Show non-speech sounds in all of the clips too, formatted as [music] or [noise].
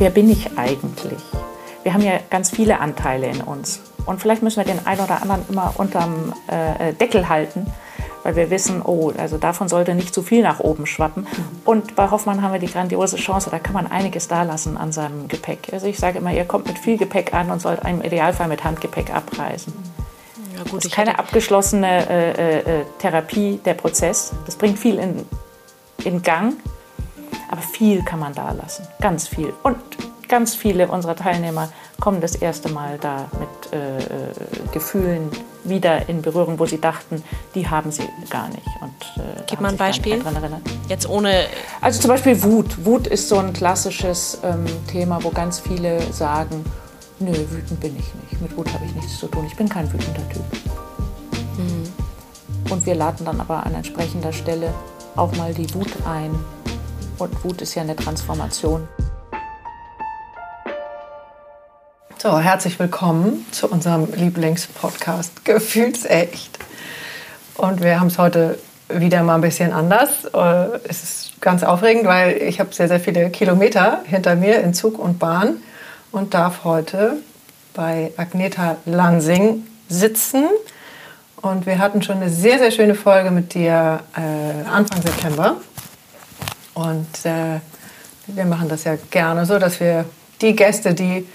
wer bin ich eigentlich? Wir haben ja ganz viele Anteile in uns. Und vielleicht müssen wir den einen oder anderen immer unterm äh, Deckel halten, weil wir wissen, oh, also davon sollte nicht zu viel nach oben schwappen. Und bei Hoffmann haben wir die grandiose Chance, da kann man einiges da lassen an seinem Gepäck. Also ich sage immer, ihr kommt mit viel Gepäck an und sollt im Idealfall mit Handgepäck abreisen. Ja, gut, das ist keine abgeschlossene äh, äh, Therapie, der Prozess. Das bringt viel in, in Gang, aber viel kann man da lassen, ganz viel. Und ganz viele unserer Teilnehmer kommen das erste Mal da mit äh, äh, Gefühlen wieder in Berührung, wo sie dachten, die haben sie gar nicht. Und, äh, Gib mal ein Beispiel. Jetzt ohne. Also zum Beispiel Wut. Wut ist so ein klassisches ähm, Thema, wo ganz viele sagen, nö, wütend bin ich nicht. Mit Wut habe ich nichts zu tun. Ich bin kein wütender Typ. Mhm. Und wir laden dann aber an entsprechender Stelle auch mal die Wut ein. Und Wut ist ja eine Transformation. So, herzlich willkommen zu unserem Lieblingspodcast Gefühlsecht. Und wir haben es heute wieder mal ein bisschen anders. Äh, es ist ganz aufregend, weil ich habe sehr, sehr viele Kilometer hinter mir in Zug und Bahn und darf heute bei Agneta Lansing sitzen. Und wir hatten schon eine sehr, sehr schöne Folge mit dir äh, Anfang September. Und äh, wir machen das ja gerne so, dass wir die Gäste, die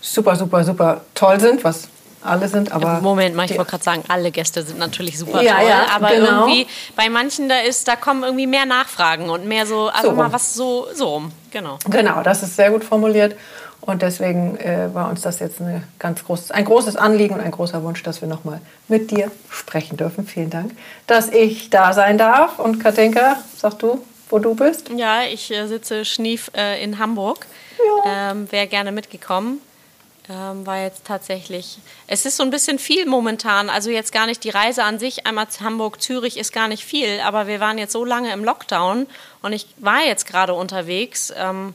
super, super, super toll sind, was alle sind, aber. Moment mal, ich wollte gerade sagen, alle Gäste sind natürlich super ja, toll, ja, aber genau. irgendwie bei manchen da ist, da kommen irgendwie mehr Nachfragen und mehr so, also so mal was so, so rum, genau. Genau, das ist sehr gut formuliert und deswegen äh, war uns das jetzt eine ganz groß, ein großes Anliegen und ein großer Wunsch, dass wir nochmal mit dir sprechen dürfen. Vielen Dank, dass ich da sein darf und Katinka, sag du, wo du bist? Ja, ich äh, sitze schnief äh, in Hamburg. Ja. Ähm, Wäre gerne mitgekommen ähm, war jetzt tatsächlich, es ist so ein bisschen viel momentan, also jetzt gar nicht die Reise an sich, einmal Hamburg, Zürich ist gar nicht viel, aber wir waren jetzt so lange im Lockdown und ich war jetzt gerade unterwegs ähm,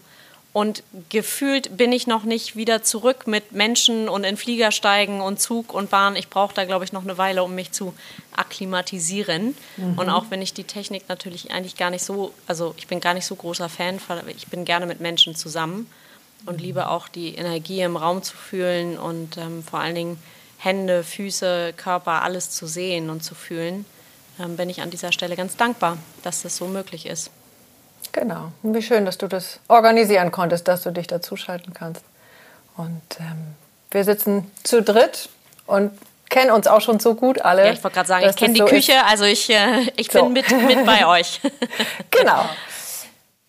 und gefühlt bin ich noch nicht wieder zurück mit Menschen und in Flieger steigen und Zug und Bahn. Ich brauche da, glaube ich, noch eine Weile, um mich zu akklimatisieren. Mhm. Und auch wenn ich die Technik natürlich eigentlich gar nicht so, also ich bin gar nicht so großer Fan, ich bin gerne mit Menschen zusammen und liebe auch die Energie im Raum zu fühlen und ähm, vor allen Dingen Hände, Füße, Körper, alles zu sehen und zu fühlen, ähm, bin ich an dieser Stelle ganz dankbar, dass das so möglich ist. Genau. Und wie schön, dass du das organisieren konntest, dass du dich dazuschalten kannst. Und ähm, wir sitzen zu dritt und kennen uns auch schon so gut alle. Ja, ich wollte gerade sagen, ich kenne die so Küche, ist. also ich, äh, ich so. bin mit, mit bei [laughs] euch. genau.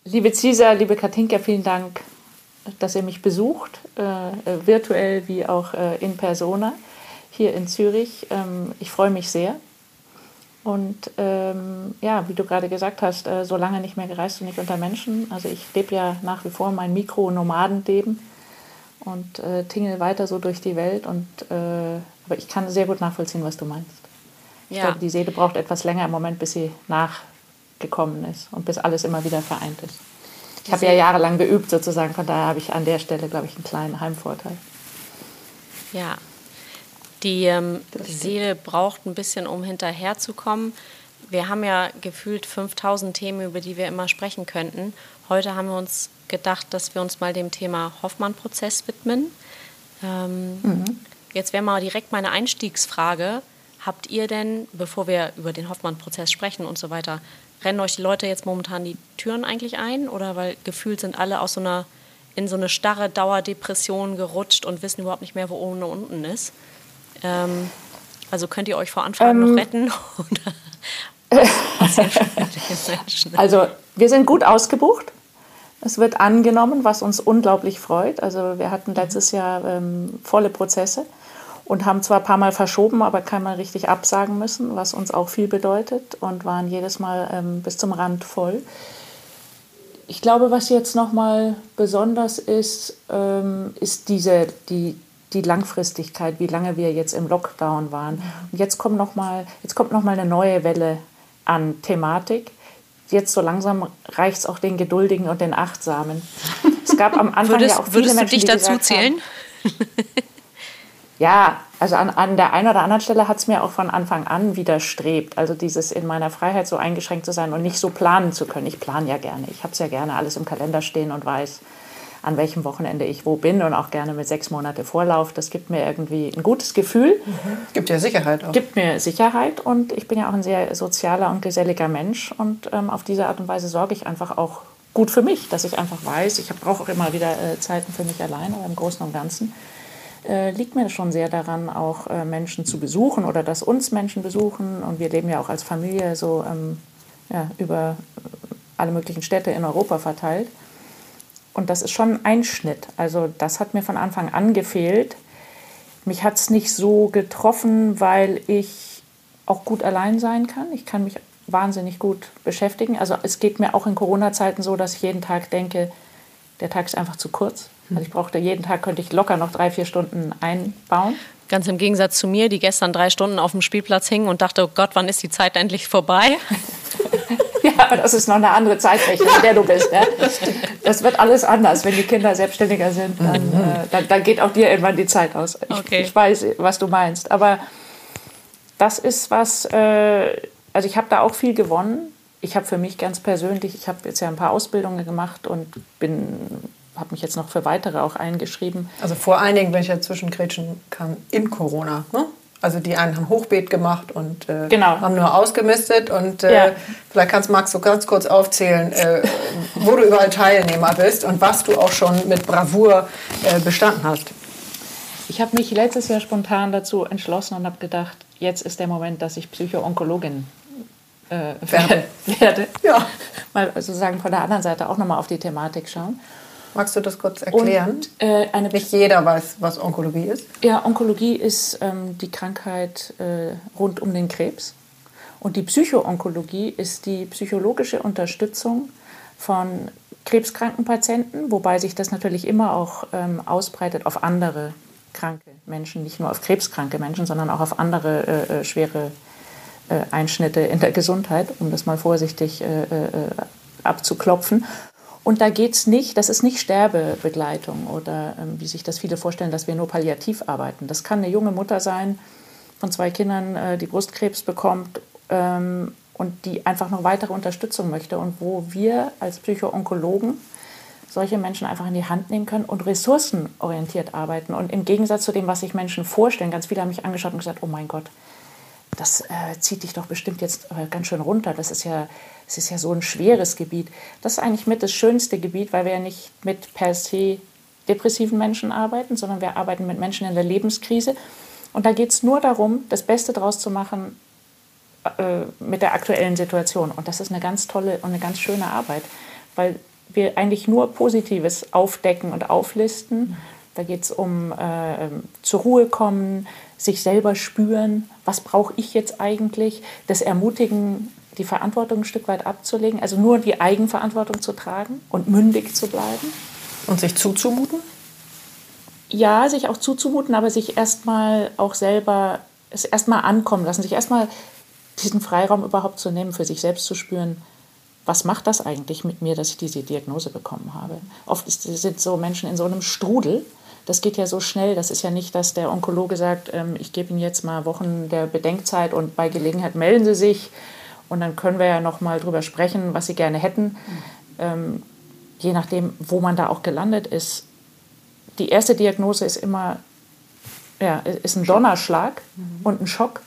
Liebe Cisa, liebe Katinka, vielen Dank dass ihr mich besucht, äh, virtuell wie auch äh, in persona hier in Zürich. Ähm, ich freue mich sehr. Und ähm, ja, wie du gerade gesagt hast, äh, so lange nicht mehr gereist und nicht unter Menschen. Also ich lebe ja nach wie vor mein Mikro-Nomadenleben und äh, tingle weiter so durch die Welt. Und, äh, aber ich kann sehr gut nachvollziehen, was du meinst. Ich ja. glaube, die Seele braucht etwas länger im Moment, bis sie nachgekommen ist und bis alles immer wieder vereint ist. Ich habe ja jahrelang geübt sozusagen, von daher habe ich an der Stelle, glaube ich, einen kleinen Heimvorteil. Ja, die ähm, Seele braucht ein bisschen, um hinterherzukommen. Wir haben ja gefühlt 5000 Themen, über die wir immer sprechen könnten. Heute haben wir uns gedacht, dass wir uns mal dem Thema Hoffmann-Prozess widmen. Ähm, mhm. Jetzt wäre mal direkt meine Einstiegsfrage. Habt ihr denn, bevor wir über den Hoffmann-Prozess sprechen und so weiter, rennen euch die Leute jetzt momentan die Türen eigentlich ein? Oder weil gefühlt sind alle aus so einer, in so eine starre Dauerdepression gerutscht und wissen überhaupt nicht mehr, wo oben und unten ist? Ähm, also könnt ihr euch vor Anfang ähm, noch retten? [laughs] [laughs] also wir sind gut ausgebucht. Es wird angenommen, was uns unglaublich freut. Also wir hatten letztes Jahr ähm, volle Prozesse und haben zwar ein paar Mal verschoben, aber keinmal richtig absagen müssen, was uns auch viel bedeutet und waren jedes Mal ähm, bis zum Rand voll. Ich glaube, was jetzt nochmal besonders ist, ähm, ist diese, die, die Langfristigkeit, wie lange wir jetzt im Lockdown waren. Und jetzt kommt noch mal, jetzt kommt noch mal eine neue Welle an Thematik. Jetzt so langsam reicht es auch den Geduldigen und den Achtsamen. Es gab am Anfang würdest, ja auch viele würdest Menschen, du dich dazu zählen? ja, also an, an der einen oder anderen Stelle hat es mir auch von Anfang an widerstrebt. Also dieses in meiner Freiheit so eingeschränkt zu sein und nicht so planen zu können. Ich plane ja gerne. Ich habe es ja gerne alles im Kalender stehen und weiß. An welchem Wochenende ich wo bin und auch gerne mit sechs Monate Vorlauf. Das gibt mir irgendwie ein gutes Gefühl. Mhm. Gibt ja Sicherheit auch. Gibt mir Sicherheit und ich bin ja auch ein sehr sozialer und geselliger Mensch und ähm, auf diese Art und Weise sorge ich einfach auch gut für mich, dass ich einfach weiß, ich brauche auch immer wieder äh, Zeiten für mich allein, aber im Großen und Ganzen äh, liegt mir schon sehr daran, auch äh, Menschen zu besuchen oder dass uns Menschen besuchen. Und wir leben ja auch als Familie so ähm, ja, über alle möglichen Städte in Europa verteilt. Und das ist schon ein Einschnitt. Also das hat mir von Anfang an gefehlt. Mich hat es nicht so getroffen, weil ich auch gut allein sein kann. Ich kann mich wahnsinnig gut beschäftigen. Also es geht mir auch in Corona-Zeiten so, dass ich jeden Tag denke, der Tag ist einfach zu kurz. Also ich brauchte jeden Tag, könnte ich locker noch drei, vier Stunden einbauen. Ganz im Gegensatz zu mir, die gestern drei Stunden auf dem Spielplatz hing und dachte, oh Gott, wann ist die Zeit endlich vorbei? [laughs] [laughs] ja, aber das ist noch eine andere Zeitrechnung, in der du bist. Ja? [laughs] Das wird alles anders. Wenn die Kinder selbstständiger sind, dann, mhm. äh, dann, dann, geht auch dir irgendwann die Zeit aus. Ich, okay. ich weiß, was du meinst. Aber das ist was, äh, also ich habe da auch viel gewonnen. Ich habe für mich ganz persönlich, ich habe jetzt ja ein paar Ausbildungen gemacht und bin habe mich jetzt noch für weitere auch eingeschrieben. Also vor allen Dingen, wenn ich dazwischen grätschen kann, in Corona. Ne? Also die einen haben Hochbeet gemacht und äh, genau. haben nur ausgemistet. Und äh, ja. vielleicht kannst Max so ganz kurz aufzählen, äh, wo du überall Teilnehmer bist und was du auch schon mit Bravour äh, bestanden hast. Ich habe mich letztes Jahr spontan dazu entschlossen und habe gedacht, jetzt ist der Moment, dass ich Psycho-Onkologin äh, werde. [laughs] werde. Ja. Mal sozusagen von der anderen Seite auch nochmal auf die Thematik schauen. Magst du das kurz erklären? Und, äh, eine Nicht jeder weiß, was Onkologie ist. Ja, Onkologie ist ähm, die Krankheit äh, rund um den Krebs. Und die Psychoonkologie ist die psychologische Unterstützung von krebskranken Patienten, wobei sich das natürlich immer auch ähm, ausbreitet auf andere kranke Menschen, nicht nur auf krebskranke Menschen, sondern auch auf andere äh, äh schwere äh, Einschnitte in der Gesundheit, um das mal vorsichtig äh, abzuklopfen. Und da geht es nicht, das ist nicht Sterbebegleitung oder ähm, wie sich das viele vorstellen, dass wir nur palliativ arbeiten. Das kann eine junge Mutter sein von zwei Kindern, äh, die Brustkrebs bekommt ähm, und die einfach noch weitere Unterstützung möchte und wo wir als Psychoonkologen solche Menschen einfach in die Hand nehmen können und ressourcenorientiert arbeiten. Und im Gegensatz zu dem, was sich Menschen vorstellen, ganz viele haben mich angeschaut und gesagt, oh mein Gott, das äh, zieht dich doch bestimmt jetzt äh, ganz schön runter. Das ist ja es ist ja so ein schweres Gebiet. Das ist eigentlich mit das schönste Gebiet, weil wir ja nicht mit per se depressiven Menschen arbeiten, sondern wir arbeiten mit Menschen in der Lebenskrise. Und da geht es nur darum, das Beste daraus zu machen äh, mit der aktuellen Situation. Und das ist eine ganz tolle und eine ganz schöne Arbeit, weil wir eigentlich nur Positives aufdecken und auflisten. Da geht es um äh, zur Ruhe kommen, sich selber spüren, was brauche ich jetzt eigentlich, das Ermutigen die Verantwortung ein Stück weit abzulegen, also nur die Eigenverantwortung zu tragen und mündig zu bleiben. Und sich zuzumuten? Ja, sich auch zuzumuten, aber sich erstmal auch selber, es erstmal ankommen lassen, sich erstmal diesen Freiraum überhaupt zu nehmen, für sich selbst zu spüren, was macht das eigentlich mit mir, dass ich diese Diagnose bekommen habe. Oft sind so Menschen in so einem Strudel, das geht ja so schnell. Das ist ja nicht, dass der Onkologe sagt, ähm, ich gebe Ihnen jetzt mal Wochen der Bedenkzeit und bei Gelegenheit melden Sie sich und dann können wir ja noch mal drüber sprechen, was Sie gerne hätten. Ähm, je nachdem, wo man da auch gelandet ist. Die erste Diagnose ist immer ja, ist ein Donnerschlag mhm. und ein Schock.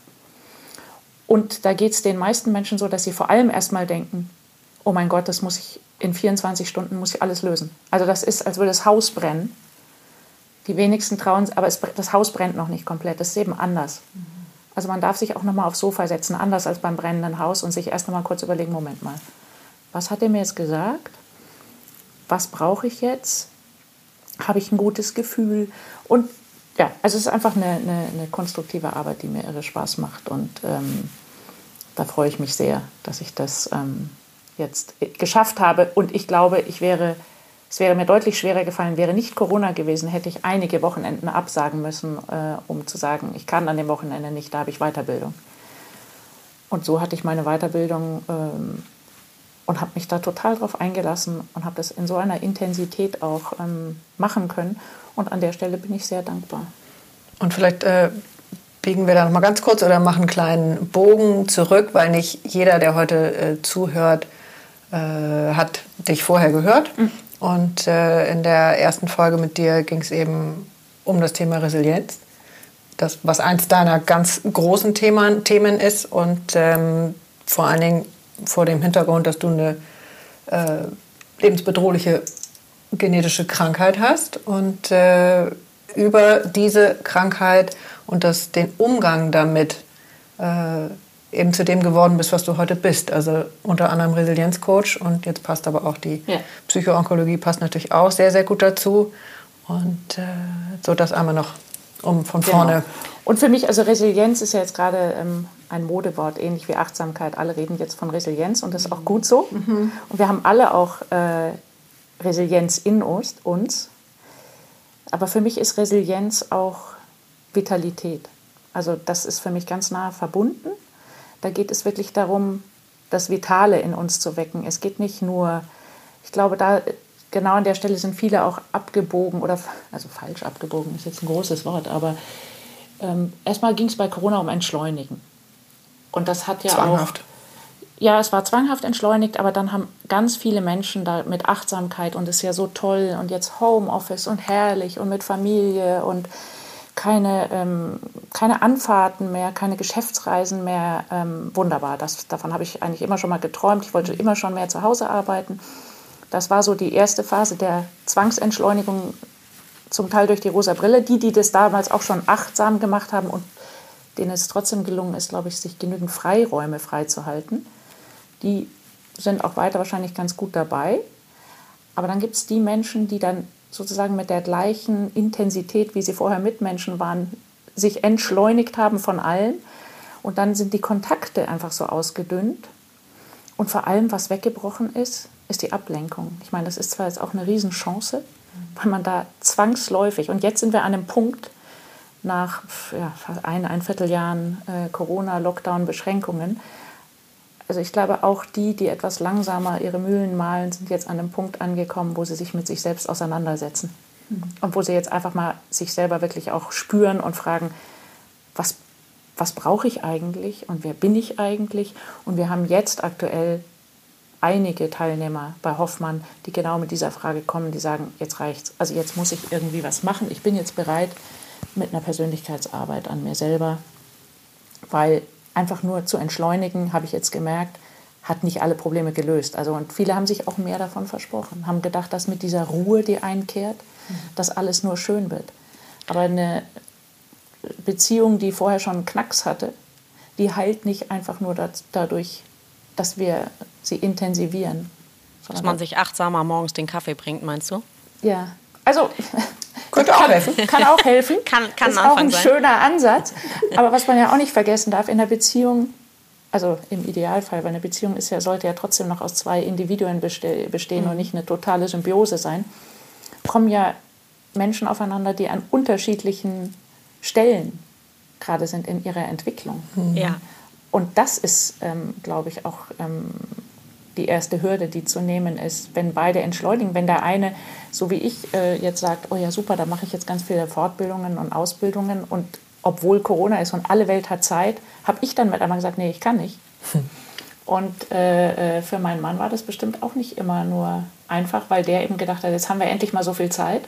Und da geht es den meisten Menschen so, dass sie vor allem erstmal denken, oh mein Gott, das muss ich in 24 Stunden muss ich alles lösen. Also das ist, als würde das Haus brennen. Die wenigsten trauen, aber es, das Haus brennt noch nicht komplett. Das ist eben anders. Mhm. Also man darf sich auch noch mal aufs Sofa setzen, anders als beim brennenden Haus und sich erst noch mal kurz überlegen, Moment mal, was hat er mir jetzt gesagt? Was brauche ich jetzt? Habe ich ein gutes Gefühl? Und ja, also es ist einfach eine, eine, eine konstruktive Arbeit, die mir irre Spaß macht und ähm, da freue ich mich sehr, dass ich das ähm, jetzt geschafft habe und ich glaube, ich wäre es wäre mir deutlich schwerer gefallen, wäre nicht Corona gewesen, hätte ich einige Wochenenden absagen müssen, äh, um zu sagen, ich kann an dem Wochenende nicht, da habe ich Weiterbildung. Und so hatte ich meine Weiterbildung ähm, und habe mich da total drauf eingelassen und habe das in so einer Intensität auch ähm, machen können. Und an der Stelle bin ich sehr dankbar. Und vielleicht äh, biegen wir da noch mal ganz kurz oder machen einen kleinen Bogen zurück, weil nicht jeder, der heute äh, zuhört, äh, hat dich vorher gehört. Mhm. Und äh, in der ersten Folge mit dir ging es eben um das Thema Resilienz, das, was eins deiner ganz großen Themen, Themen ist und ähm, vor allen Dingen vor dem Hintergrund, dass du eine äh, lebensbedrohliche genetische Krankheit hast. Und äh, über diese Krankheit und das, den Umgang damit äh, eben zu dem geworden bist, was du heute bist. Also unter anderem Resilienzcoach und jetzt passt aber auch die ja. Psychoonkologie passt natürlich auch sehr, sehr gut dazu. Und äh, so das einmal noch um von genau. vorne. Genau. Und für mich, also Resilienz ist ja jetzt gerade ähm, ein Modewort, ähnlich wie Achtsamkeit. Alle reden jetzt von Resilienz und das ist auch gut so. Mhm. Und wir haben alle auch äh, Resilienz in uns, uns. Aber für mich ist Resilienz auch Vitalität. Also das ist für mich ganz nah verbunden. Da geht es wirklich darum, das Vitale in uns zu wecken. Es geht nicht nur, ich glaube, da genau an der Stelle sind viele auch abgebogen oder, also falsch abgebogen ist jetzt ein großes Wort, aber ähm, erstmal ging es bei Corona um Entschleunigen. Und das hat ja Zwanghaft. auch ja, es war zwanghaft entschleunigt, aber dann haben ganz viele Menschen da mit Achtsamkeit und es ist ja so toll und jetzt Homeoffice und herrlich und mit Familie und keine, ähm, keine Anfahrten mehr, keine Geschäftsreisen mehr. Ähm, wunderbar, das, davon habe ich eigentlich immer schon mal geträumt. Ich wollte immer schon mehr zu Hause arbeiten. Das war so die erste Phase der Zwangsentschleunigung, zum Teil durch die rosa Brille. Die, die das damals auch schon achtsam gemacht haben und denen es trotzdem gelungen ist, glaube ich, sich genügend Freiräume freizuhalten die sind auch weiter wahrscheinlich ganz gut dabei. Aber dann gibt es die Menschen, die dann sozusagen mit der gleichen Intensität, wie sie vorher Mitmenschen waren, sich entschleunigt haben von allen. Und dann sind die Kontakte einfach so ausgedünnt. Und vor allem, was weggebrochen ist, ist die Ablenkung. Ich meine, das ist zwar jetzt auch eine Riesenchance, weil man da zwangsläufig, und jetzt sind wir an einem Punkt nach ja, ein, ein Vierteljahren äh, Corona, Lockdown, Beschränkungen, also ich glaube, auch die, die etwas langsamer ihre Mühlen malen, sind jetzt an einem Punkt angekommen, wo sie sich mit sich selbst auseinandersetzen. Mhm. Und wo sie jetzt einfach mal sich selber wirklich auch spüren und fragen, was, was brauche ich eigentlich und wer bin ich eigentlich? Und wir haben jetzt aktuell einige Teilnehmer bei Hoffmann, die genau mit dieser Frage kommen, die sagen, jetzt reicht's. Also jetzt muss ich irgendwie was machen. Ich bin jetzt bereit mit einer Persönlichkeitsarbeit an mir selber, weil einfach nur zu entschleunigen, habe ich jetzt gemerkt, hat nicht alle Probleme gelöst. Also und viele haben sich auch mehr davon versprochen, haben gedacht, dass mit dieser Ruhe, die einkehrt, dass alles nur schön wird. Aber eine Beziehung, die vorher schon einen Knacks hatte, die heilt nicht einfach nur dadurch, dass wir sie intensivieren. Dass man sich achtsamer morgens den Kaffee bringt, meinst du? Ja. Also könnte auch helfen. [laughs] Kann auch helfen. kann, kann ist auch ein sein. schöner Ansatz. Aber was man ja auch nicht vergessen darf, in der Beziehung, also im Idealfall, weil eine Beziehung ist ja, sollte ja trotzdem noch aus zwei Individuen bestehen mhm. und nicht eine totale Symbiose sein, kommen ja Menschen aufeinander, die an unterschiedlichen Stellen gerade sind in ihrer Entwicklung. Mhm. Ja. Und das ist, ähm, glaube ich, auch ähm, die erste Hürde, die zu nehmen ist, wenn beide entschleunigen. Wenn der eine, so wie ich, äh, jetzt sagt, oh ja super, da mache ich jetzt ganz viele Fortbildungen und Ausbildungen und obwohl Corona ist und alle Welt hat Zeit, habe ich dann mit einmal gesagt, nee, ich kann nicht. Hm. [laughs] Und äh, äh, für meinen Mann war das bestimmt auch nicht immer nur einfach, weil der eben gedacht hat, jetzt haben wir endlich mal so viel Zeit.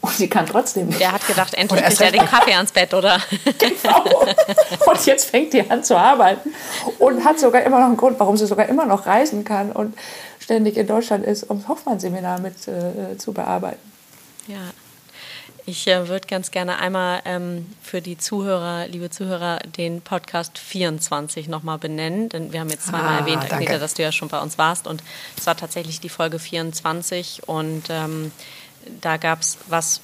Und sie kann trotzdem nicht. Der hat gedacht, endlich kriegt er den Kaffee ans Bett, oder? Genau. Und jetzt fängt die an zu arbeiten und hat sogar immer noch einen Grund, warum sie sogar immer noch reisen kann und ständig in Deutschland ist, um das Hoffmann-Seminar mit äh, zu bearbeiten. Ja. Ich äh, würde ganz gerne einmal ähm, für die Zuhörer, liebe Zuhörer, den Podcast 24 nochmal benennen. Denn wir haben jetzt zweimal ah, erwähnt. Agneta, dass du ja schon bei uns warst. Und es war tatsächlich die Folge 24. Und ähm, da gab es was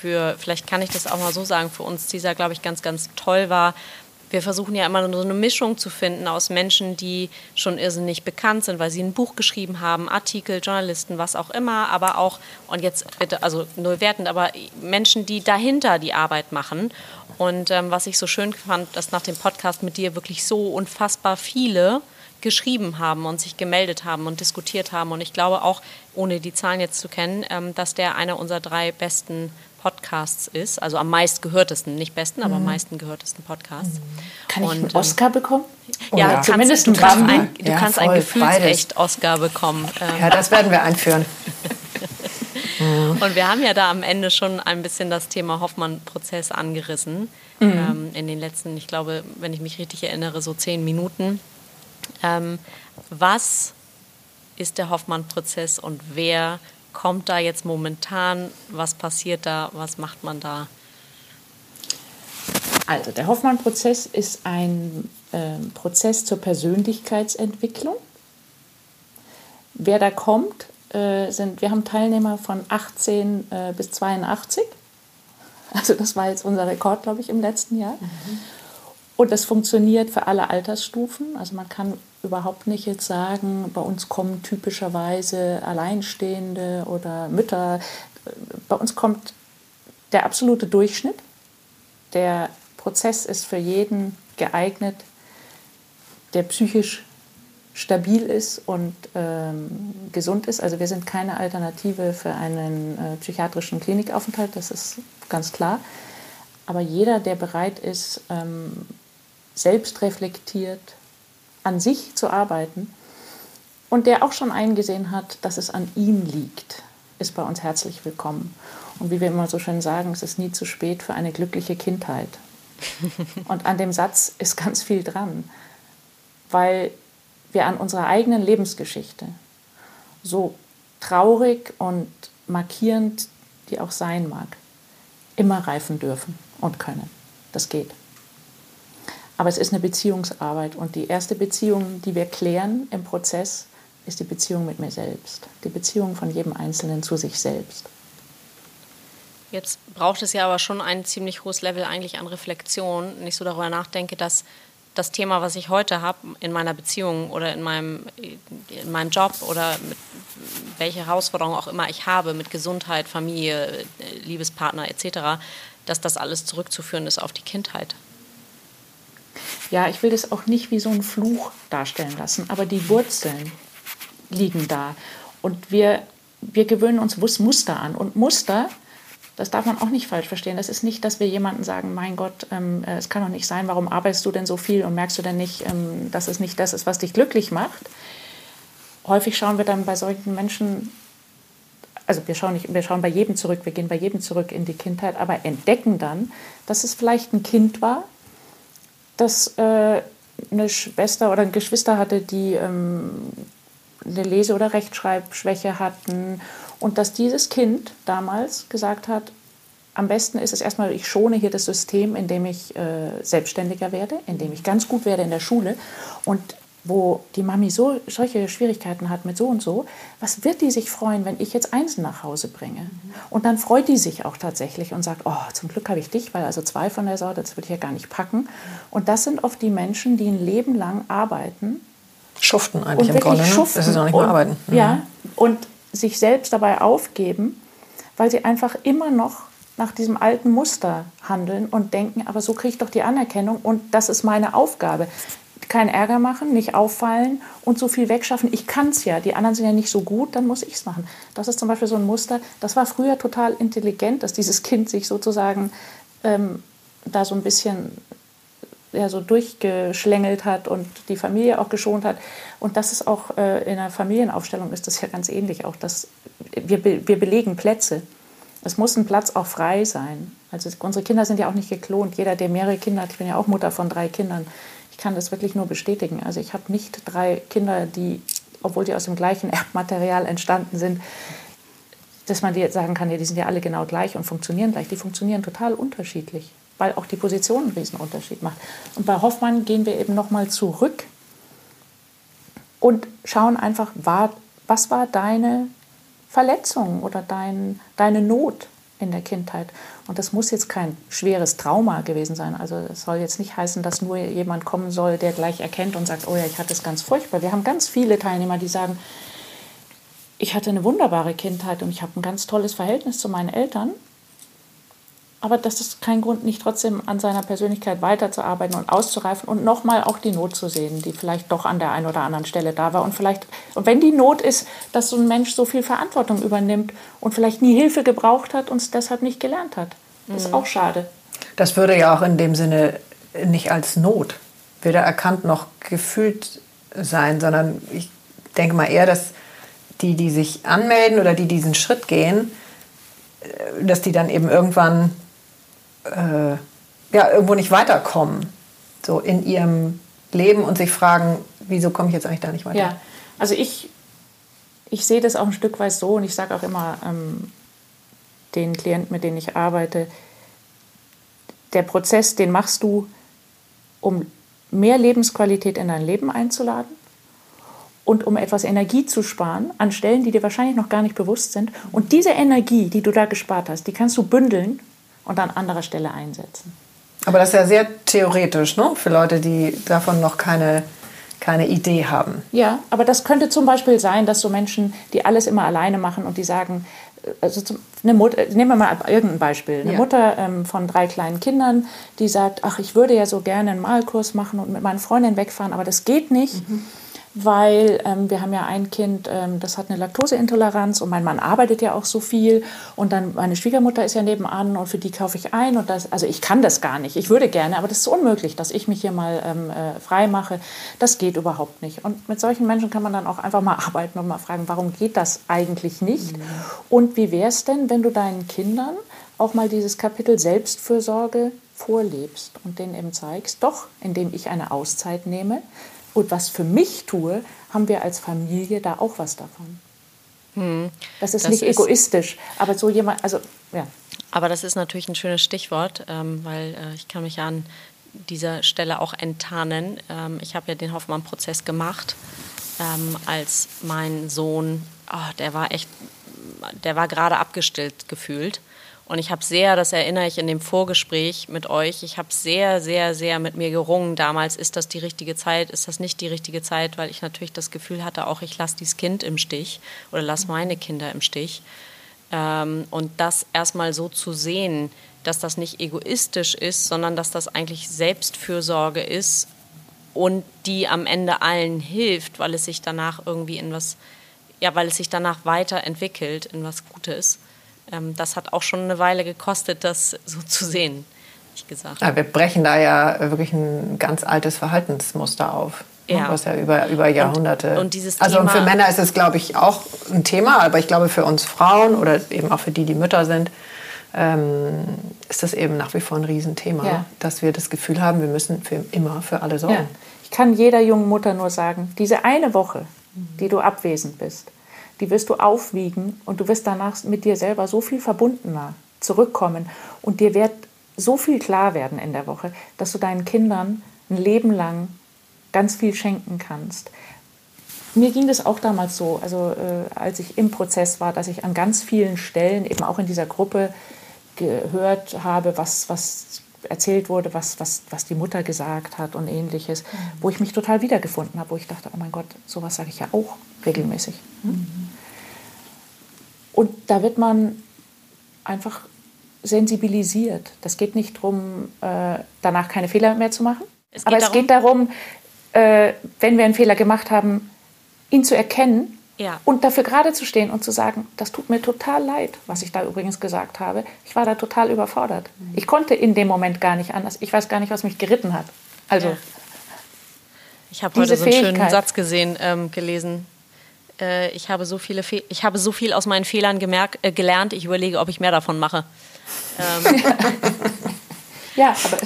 für, vielleicht kann ich das auch mal so sagen, für uns dieser, glaube ich, ganz, ganz toll war. Wir versuchen ja immer so eine Mischung zu finden aus Menschen, die schon irrsinnig bekannt sind, weil sie ein Buch geschrieben haben, Artikel, Journalisten, was auch immer, aber auch, und jetzt bitte, also null wertend, aber Menschen, die dahinter die Arbeit machen. Und ähm, was ich so schön fand, dass nach dem Podcast mit dir wirklich so unfassbar viele geschrieben haben und sich gemeldet haben und diskutiert haben. Und ich glaube auch, ohne die Zahlen jetzt zu kennen, ähm, dass der einer unserer drei besten Podcasts ist, also am meistgehörtesten, nicht besten, aber am mhm. meisten gehörtesten Podcasts. Mhm. Kann ich und, einen ähm, Oscar bekommen? Oh, ja, ja. Zumindest du kannst ein, du ja, kannst ein Gefühlsecht-Oscar bekommen. Ähm, ja, das werden wir einführen. [laughs] Und wir haben ja da am Ende schon ein bisschen das Thema Hoffmann-Prozess angerissen. Mhm. Ähm, in den letzten, ich glaube, wenn ich mich richtig erinnere, so zehn Minuten. Ähm, was ist der Hoffmann-Prozess und wer kommt da jetzt momentan? Was passiert da? Was macht man da? Also der Hoffmann-Prozess ist ein äh, Prozess zur Persönlichkeitsentwicklung. Wer da kommt, äh, sind, wir haben Teilnehmer von 18 äh, bis 82. Also das war jetzt unser Rekord, glaube ich, im letzten Jahr. Mhm. Und das funktioniert für alle Altersstufen. Also man kann überhaupt nicht jetzt sagen, bei uns kommen typischerweise Alleinstehende oder Mütter. Bei uns kommt der absolute Durchschnitt. Der Prozess ist für jeden geeignet, der psychisch stabil ist und ähm, gesund ist. Also wir sind keine Alternative für einen äh, psychiatrischen Klinikaufenthalt, das ist ganz klar. Aber jeder, der bereit ist, ähm, selbst reflektiert an sich zu arbeiten und der auch schon eingesehen hat, dass es an ihm liegt, ist bei uns herzlich willkommen. Und wie wir immer so schön sagen, es ist nie zu spät für eine glückliche Kindheit. [laughs] Und an dem Satz ist ganz viel dran, weil wir an unserer eigenen Lebensgeschichte, so traurig und markierend die auch sein mag, immer reifen dürfen und können. Das geht. Aber es ist eine Beziehungsarbeit und die erste Beziehung, die wir klären im Prozess, ist die Beziehung mit mir selbst, die Beziehung von jedem Einzelnen zu sich selbst. Jetzt braucht es ja aber schon ein ziemlich hohes Level eigentlich an Reflexion, wenn ich so darüber nachdenke, dass das Thema, was ich heute habe in meiner Beziehung oder in meinem, in meinem Job oder mit welche Herausforderungen auch immer ich habe mit Gesundheit, Familie, Liebespartner etc., dass das alles zurückzuführen ist auf die Kindheit. Ja, ich will das auch nicht wie so ein Fluch darstellen lassen, aber die Wurzeln liegen da. Und wir, wir gewöhnen uns Muster an. Und Muster das darf man auch nicht falsch verstehen. Das ist nicht, dass wir jemandem sagen, mein Gott, ähm, äh, es kann doch nicht sein, warum arbeitest du denn so viel und merkst du denn nicht, ähm, dass es nicht das ist, was dich glücklich macht. Häufig schauen wir dann bei solchen Menschen, also wir schauen, nicht, wir schauen bei jedem zurück, wir gehen bei jedem zurück in die Kindheit, aber entdecken dann, dass es vielleicht ein Kind war, das äh, eine Schwester oder ein Geschwister hatte, die ähm, eine Lese- oder Rechtschreibschwäche hatten und dass dieses Kind damals gesagt hat, am besten ist es erstmal, ich schone hier das System, indem ich äh, selbstständiger werde, indem ich ganz gut werde in der Schule. Und wo die Mami so solche Schwierigkeiten hat mit so und so, was wird die sich freuen, wenn ich jetzt Einsen nach Hause bringe? Und dann freut die sich auch tatsächlich und sagt, oh, zum Glück habe ich dich, weil also zwei von der Sorte, das würde ich ja gar nicht packen. Und das sind oft die Menschen, die ein Leben lang arbeiten. Schuften eigentlich im Grunde, ne? Schuften. Das ist auch nicht mehr arbeiten. Mhm. Ja, und sich selbst dabei aufgeben, weil sie einfach immer noch nach diesem alten Muster handeln und denken, aber so kriege ich doch die Anerkennung und das ist meine Aufgabe. Keinen Ärger machen, nicht auffallen und so viel wegschaffen. Ich kann es ja, die anderen sind ja nicht so gut, dann muss ich es machen. Das ist zum Beispiel so ein Muster, das war früher total intelligent, dass dieses Kind sich sozusagen ähm, da so ein bisschen ja, so durchgeschlängelt hat und die Familie auch geschont hat. Und das ist auch äh, in der Familienaufstellung ist das ja ganz ähnlich. Auch das, wir, wir belegen Plätze. Es muss ein Platz auch frei sein. Also unsere Kinder sind ja auch nicht geklont. Jeder, der mehrere Kinder hat, ich bin ja auch Mutter von drei Kindern, ich kann das wirklich nur bestätigen. Also ich habe nicht drei Kinder, die, obwohl die aus dem gleichen [laughs] Erbmaterial entstanden sind, dass man die jetzt sagen kann, ja, die sind ja alle genau gleich und funktionieren gleich. Die funktionieren total unterschiedlich weil auch die Position einen Riesenunterschied macht. Und bei Hoffmann gehen wir eben nochmal zurück und schauen einfach, war, was war deine Verletzung oder dein, deine Not in der Kindheit. Und das muss jetzt kein schweres Trauma gewesen sein. Also es soll jetzt nicht heißen, dass nur jemand kommen soll, der gleich erkennt und sagt, oh ja, ich hatte es ganz furchtbar. Wir haben ganz viele Teilnehmer, die sagen, ich hatte eine wunderbare Kindheit und ich habe ein ganz tolles Verhältnis zu meinen Eltern, aber das ist kein Grund, nicht trotzdem an seiner Persönlichkeit weiterzuarbeiten und auszureifen und nochmal auch die Not zu sehen, die vielleicht doch an der einen oder anderen Stelle da war. Und vielleicht, und wenn die Not ist, dass so ein Mensch so viel Verantwortung übernimmt und vielleicht nie Hilfe gebraucht hat und es deshalb nicht gelernt hat. Ist mhm. auch schade. Das würde ja auch in dem Sinne nicht als Not weder erkannt noch gefühlt sein, sondern ich denke mal eher, dass die, die sich anmelden oder die diesen Schritt gehen, äh, dass die dann eben irgendwann äh, ja, irgendwo nicht weiterkommen, so in ihrem Leben und sich fragen, wieso komme ich jetzt eigentlich da nicht weiter? Ja, also ich, ich sehe das auch ein Stück weit so und ich sage auch immer ähm, den Klienten, mit denen ich arbeite, der Prozess, den machst du, um mehr Lebensqualität in dein Leben einzuladen und um etwas Energie zu sparen an Stellen, die dir wahrscheinlich noch gar nicht bewusst sind. Und diese Energie, die du da gespart hast, die kannst du bündeln und an anderer Stelle einsetzen. Aber das ist ja sehr theoretisch, ne? Für Leute, die davon noch keine, keine Idee haben. Ja, aber das könnte zum Beispiel sein, dass so Menschen, die alles immer alleine machen und die sagen, äh, also eine Mutter, nehmen wir mal irgendein Beispiel. Eine ja. Mutter ähm, von drei kleinen Kindern, die sagt, ach, ich würde ja so gerne einen Malkurs machen und mit meinen Freundinnen wegfahren, aber das geht nicht. Mhm weil ähm, wir haben ja ein Kind, ähm, das hat eine Laktoseintoleranz und mein Mann arbeitet ja auch so viel und dann meine Schwiegermutter ist ja nebenan und für die kaufe ich ein und das, also ich kann das gar nicht. Ich würde gerne, aber das ist unmöglich, dass ich mich hier mal ähm, äh, frei mache. Das geht überhaupt nicht. Und mit solchen Menschen kann man dann auch einfach mal [laughs] arbeiten und mal fragen, warum geht das eigentlich nicht? Mhm. Und wie wäre es denn, wenn du deinen Kindern auch mal dieses Kapitel Selbstfürsorge vorlebst und denen eben zeigst, doch, indem ich eine Auszeit nehme, und was für mich tue, haben wir als Familie da auch was davon. Hm. Das ist das nicht ist egoistisch, aber so jemand, also ja. Aber das ist natürlich ein schönes Stichwort, ähm, weil äh, ich kann mich an dieser Stelle auch enttarnen. Ähm, ich habe ja den Hoffmann-Prozess gemacht, ähm, als mein Sohn, oh, der war echt, der war gerade abgestillt gefühlt. Und ich habe sehr, das erinnere ich in dem Vorgespräch mit euch, ich habe sehr, sehr, sehr mit mir gerungen damals, ist das die richtige Zeit, ist das nicht die richtige Zeit, weil ich natürlich das Gefühl hatte, auch ich lasse dieses Kind im Stich oder lasse meine Kinder im Stich. Ähm, und das erstmal so zu sehen, dass das nicht egoistisch ist, sondern dass das eigentlich Selbstfürsorge ist und die am Ende allen hilft, weil es sich danach irgendwie in was, ja, weil es sich danach weiterentwickelt in was Gutes ähm, das hat auch schon eine Weile gekostet, das so zu sehen, ich gesagt. Ja, wir brechen da ja wirklich ein ganz altes Verhaltensmuster auf. Ne, ja. Was ja über, über Jahrhunderte. Und, und dieses also und für Männer ist es, glaube ich, auch ein Thema, aber ich glaube für uns Frauen oder eben auch für die, die Mütter sind, ähm, ist das eben nach wie vor ein Riesenthema, ja. dass wir das Gefühl haben, wir müssen für immer für alle sorgen. Ja. Ich kann jeder jungen Mutter nur sagen, diese eine Woche, die du abwesend bist, die wirst du aufwiegen und du wirst danach mit dir selber so viel verbundener zurückkommen und dir wird so viel klar werden in der Woche, dass du deinen Kindern ein Leben lang ganz viel schenken kannst. Mir ging das auch damals so, also äh, als ich im Prozess war, dass ich an ganz vielen Stellen eben auch in dieser Gruppe gehört habe, was, was erzählt wurde, was, was, was die Mutter gesagt hat und ähnliches, mhm. wo ich mich total wiedergefunden habe, wo ich dachte, oh mein Gott, sowas sage ich ja auch regelmäßig. Mhm. Und da wird man einfach sensibilisiert. Das geht nicht darum, äh, danach keine Fehler mehr zu machen. Es aber es geht darum, äh, wenn wir einen Fehler gemacht haben, ihn zu erkennen ja. und dafür gerade zu stehen und zu sagen, das tut mir total leid, was ich da übrigens gesagt habe. Ich war da total überfordert. Mhm. Ich konnte in dem Moment gar nicht anders. Ich weiß gar nicht, was mich geritten hat. Also. Ja. Ich habe heute so einen schönen Satz gesehen, ähm, gelesen äh, ich, habe so viele Fe ich habe so viel aus meinen Fehlern gemerkt, äh, gelernt, ich überlege, ob ich mehr davon mache. Ähm, [laughs] ja, aber.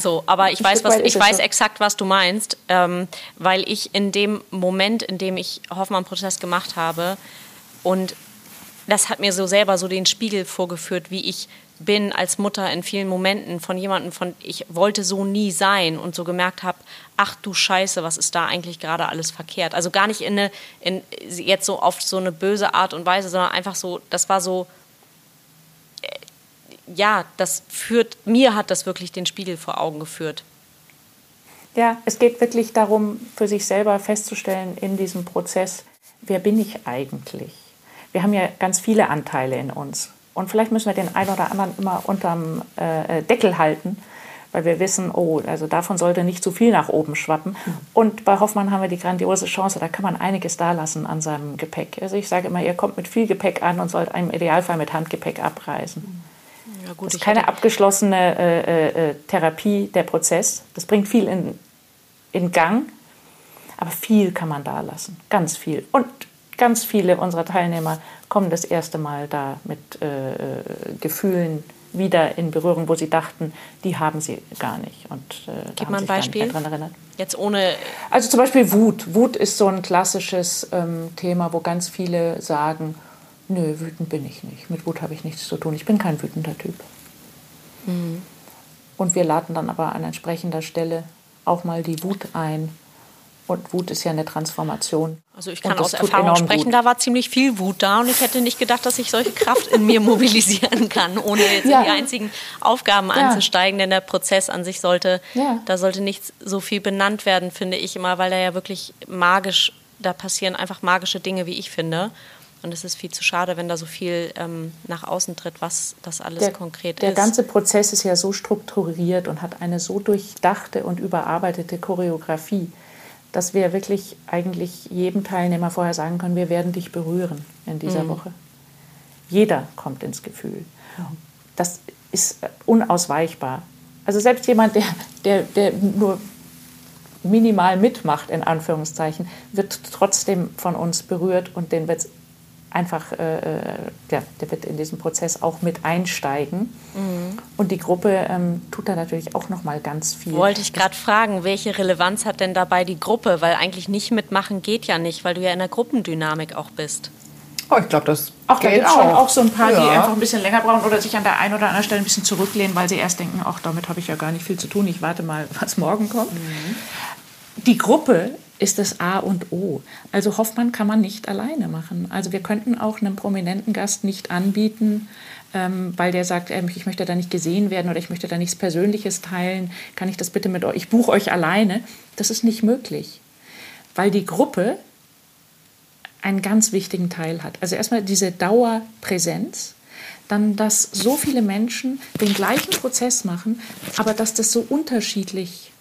So, aber ich weiß, was, ich weiß exakt, was du meinst, ähm, weil ich in dem Moment, in dem ich Hoffmann-Prozess gemacht habe und das hat mir so selber so den Spiegel vorgeführt, wie ich bin als Mutter in vielen Momenten von jemandem, von ich wollte so nie sein und so gemerkt habe, ach du Scheiße, was ist da eigentlich gerade alles verkehrt? Also gar nicht in eine, in, jetzt so auf so eine böse Art und Weise, sondern einfach so, das war so, ja, das führt, mir hat das wirklich den Spiegel vor Augen geführt. Ja, es geht wirklich darum, für sich selber festzustellen in diesem Prozess, wer bin ich eigentlich? Wir haben ja ganz viele Anteile in uns. Und vielleicht müssen wir den einen oder anderen immer unterm äh, äh, Deckel halten, weil wir wissen, oh, also davon sollte nicht zu viel nach oben schwappen. Und bei Hoffmann haben wir die grandiose Chance, da kann man einiges da lassen an seinem Gepäck. Also ich sage immer, ihr kommt mit viel Gepäck an und sollt im Idealfall mit Handgepäck abreisen. Ja, gut, das ist keine abgeschlossene äh, äh, äh, Therapie, der Prozess. Das bringt viel in, in Gang, aber viel kann man da lassen, ganz viel. Und ganz viele unserer Teilnehmer kommen das erste Mal da mit äh, äh, Gefühlen wieder in Berührung, wo sie dachten, die haben sie gar nicht. Und, äh, Gib mal ein Beispiel. Daran erinnert. Jetzt ohne. Also zum Beispiel Wut. Wut ist so ein klassisches ähm, Thema, wo ganz viele sagen, nö, wütend bin ich nicht. Mit Wut habe ich nichts zu tun. Ich bin kein wütender Typ. Mhm. Und wir laden dann aber an entsprechender Stelle auch mal die Wut ein, und Wut ist ja eine Transformation. Also ich kann aus Erfahrung sprechen, gut. da war ziemlich viel Wut da und ich hätte nicht gedacht, dass ich solche Kraft in mir [laughs] mobilisieren kann, ohne jetzt ja. in die einzigen Aufgaben ja. einzusteigen. Denn der Prozess an sich sollte, ja. da sollte nicht so viel benannt werden, finde ich immer, weil er ja wirklich magisch, da passieren einfach magische Dinge, wie ich finde. Und es ist viel zu schade, wenn da so viel ähm, nach außen tritt, was das alles der, konkret der ist. Der ganze Prozess ist ja so strukturiert und hat eine so durchdachte und überarbeitete Choreografie dass wir wirklich eigentlich jedem Teilnehmer vorher sagen können, wir werden dich berühren in dieser mhm. Woche. Jeder kommt ins Gefühl. Das ist unausweichbar. Also selbst jemand, der, der, der nur minimal mitmacht, in Anführungszeichen, wird trotzdem von uns berührt und den wird es einfach, äh, äh, ja, der wird in diesen Prozess auch mit einsteigen. Mhm. Und die Gruppe ähm, tut da natürlich auch noch mal ganz viel. Wollte ich gerade fragen, welche Relevanz hat denn dabei die Gruppe? Weil eigentlich nicht mitmachen geht ja nicht, weil du ja in der Gruppendynamik auch bist. Oh, ich glaube, das auch, geht da auch. schon auch so ein paar, ja. die einfach ein bisschen länger brauchen oder sich an der einen oder anderen Stelle ein bisschen zurücklehnen, weil sie erst denken, ach, damit habe ich ja gar nicht viel zu tun, ich warte mal, [laughs] was morgen kommt. Mhm. Die Gruppe ist das A und O. Also Hoffmann kann man nicht alleine machen. Also wir könnten auch einem prominenten Gast nicht anbieten, ähm, weil der sagt, ähm, ich möchte da nicht gesehen werden oder ich möchte da nichts Persönliches teilen, kann ich das bitte mit euch, ich buche euch alleine. Das ist nicht möglich, weil die Gruppe einen ganz wichtigen Teil hat. Also erstmal diese Dauerpräsenz, dann, dass so viele Menschen den gleichen Prozess machen, aber dass das so unterschiedlich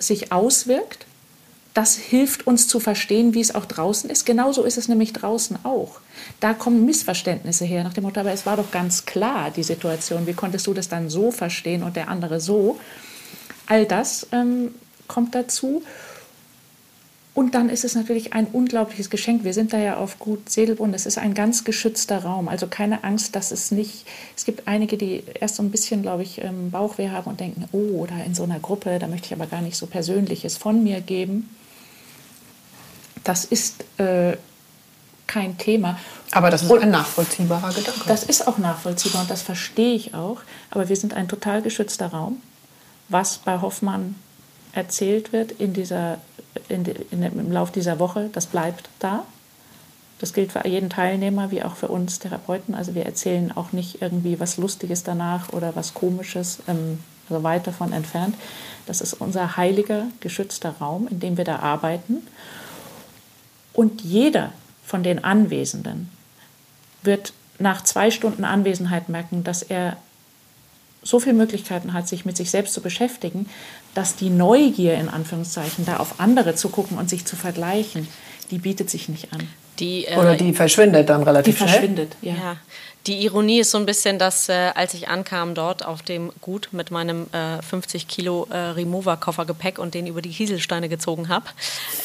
sich auswirkt das hilft uns zu verstehen, wie es auch draußen ist. Genauso ist es nämlich draußen auch. Da kommen Missverständnisse her, nach dem Motto, aber es war doch ganz klar, die Situation. Wie konntest du das dann so verstehen und der andere so? All das ähm, kommt dazu. Und dann ist es natürlich ein unglaubliches Geschenk. Wir sind da ja auf Gut Sedelbrunn. Das ist ein ganz geschützter Raum. Also keine Angst, dass es nicht. Es gibt einige, die erst so ein bisschen, glaube ich, ähm, Bauchweh haben und denken: Oh, da in so einer Gruppe, da möchte ich aber gar nicht so Persönliches von mir geben das ist äh, kein Thema. Aber das ist und ein nachvollziehbarer Gedanke. Das ist auch nachvollziehbar und das verstehe ich auch. Aber wir sind ein total geschützter Raum. Was bei Hoffmann erzählt wird in dieser, in, in, im Lauf dieser Woche, das bleibt da. Das gilt für jeden Teilnehmer wie auch für uns Therapeuten. Also wir erzählen auch nicht irgendwie was Lustiges danach oder was Komisches, ähm, also weit davon entfernt. Das ist unser heiliger, geschützter Raum, in dem wir da arbeiten. Und jeder von den Anwesenden wird nach zwei Stunden Anwesenheit merken, dass er so viele Möglichkeiten hat, sich mit sich selbst zu beschäftigen, dass die Neugier in Anführungszeichen, da auf andere zu gucken und sich zu vergleichen, die bietet sich nicht an. Die, äh, Oder die verschwindet dann relativ die schnell. Die verschwindet, ja. ja. Die Ironie ist so ein bisschen, dass äh, als ich ankam dort auf dem Gut mit meinem äh, 50 Kilo äh, Remover-Koffergepäck und den über die Kieselsteine gezogen habe,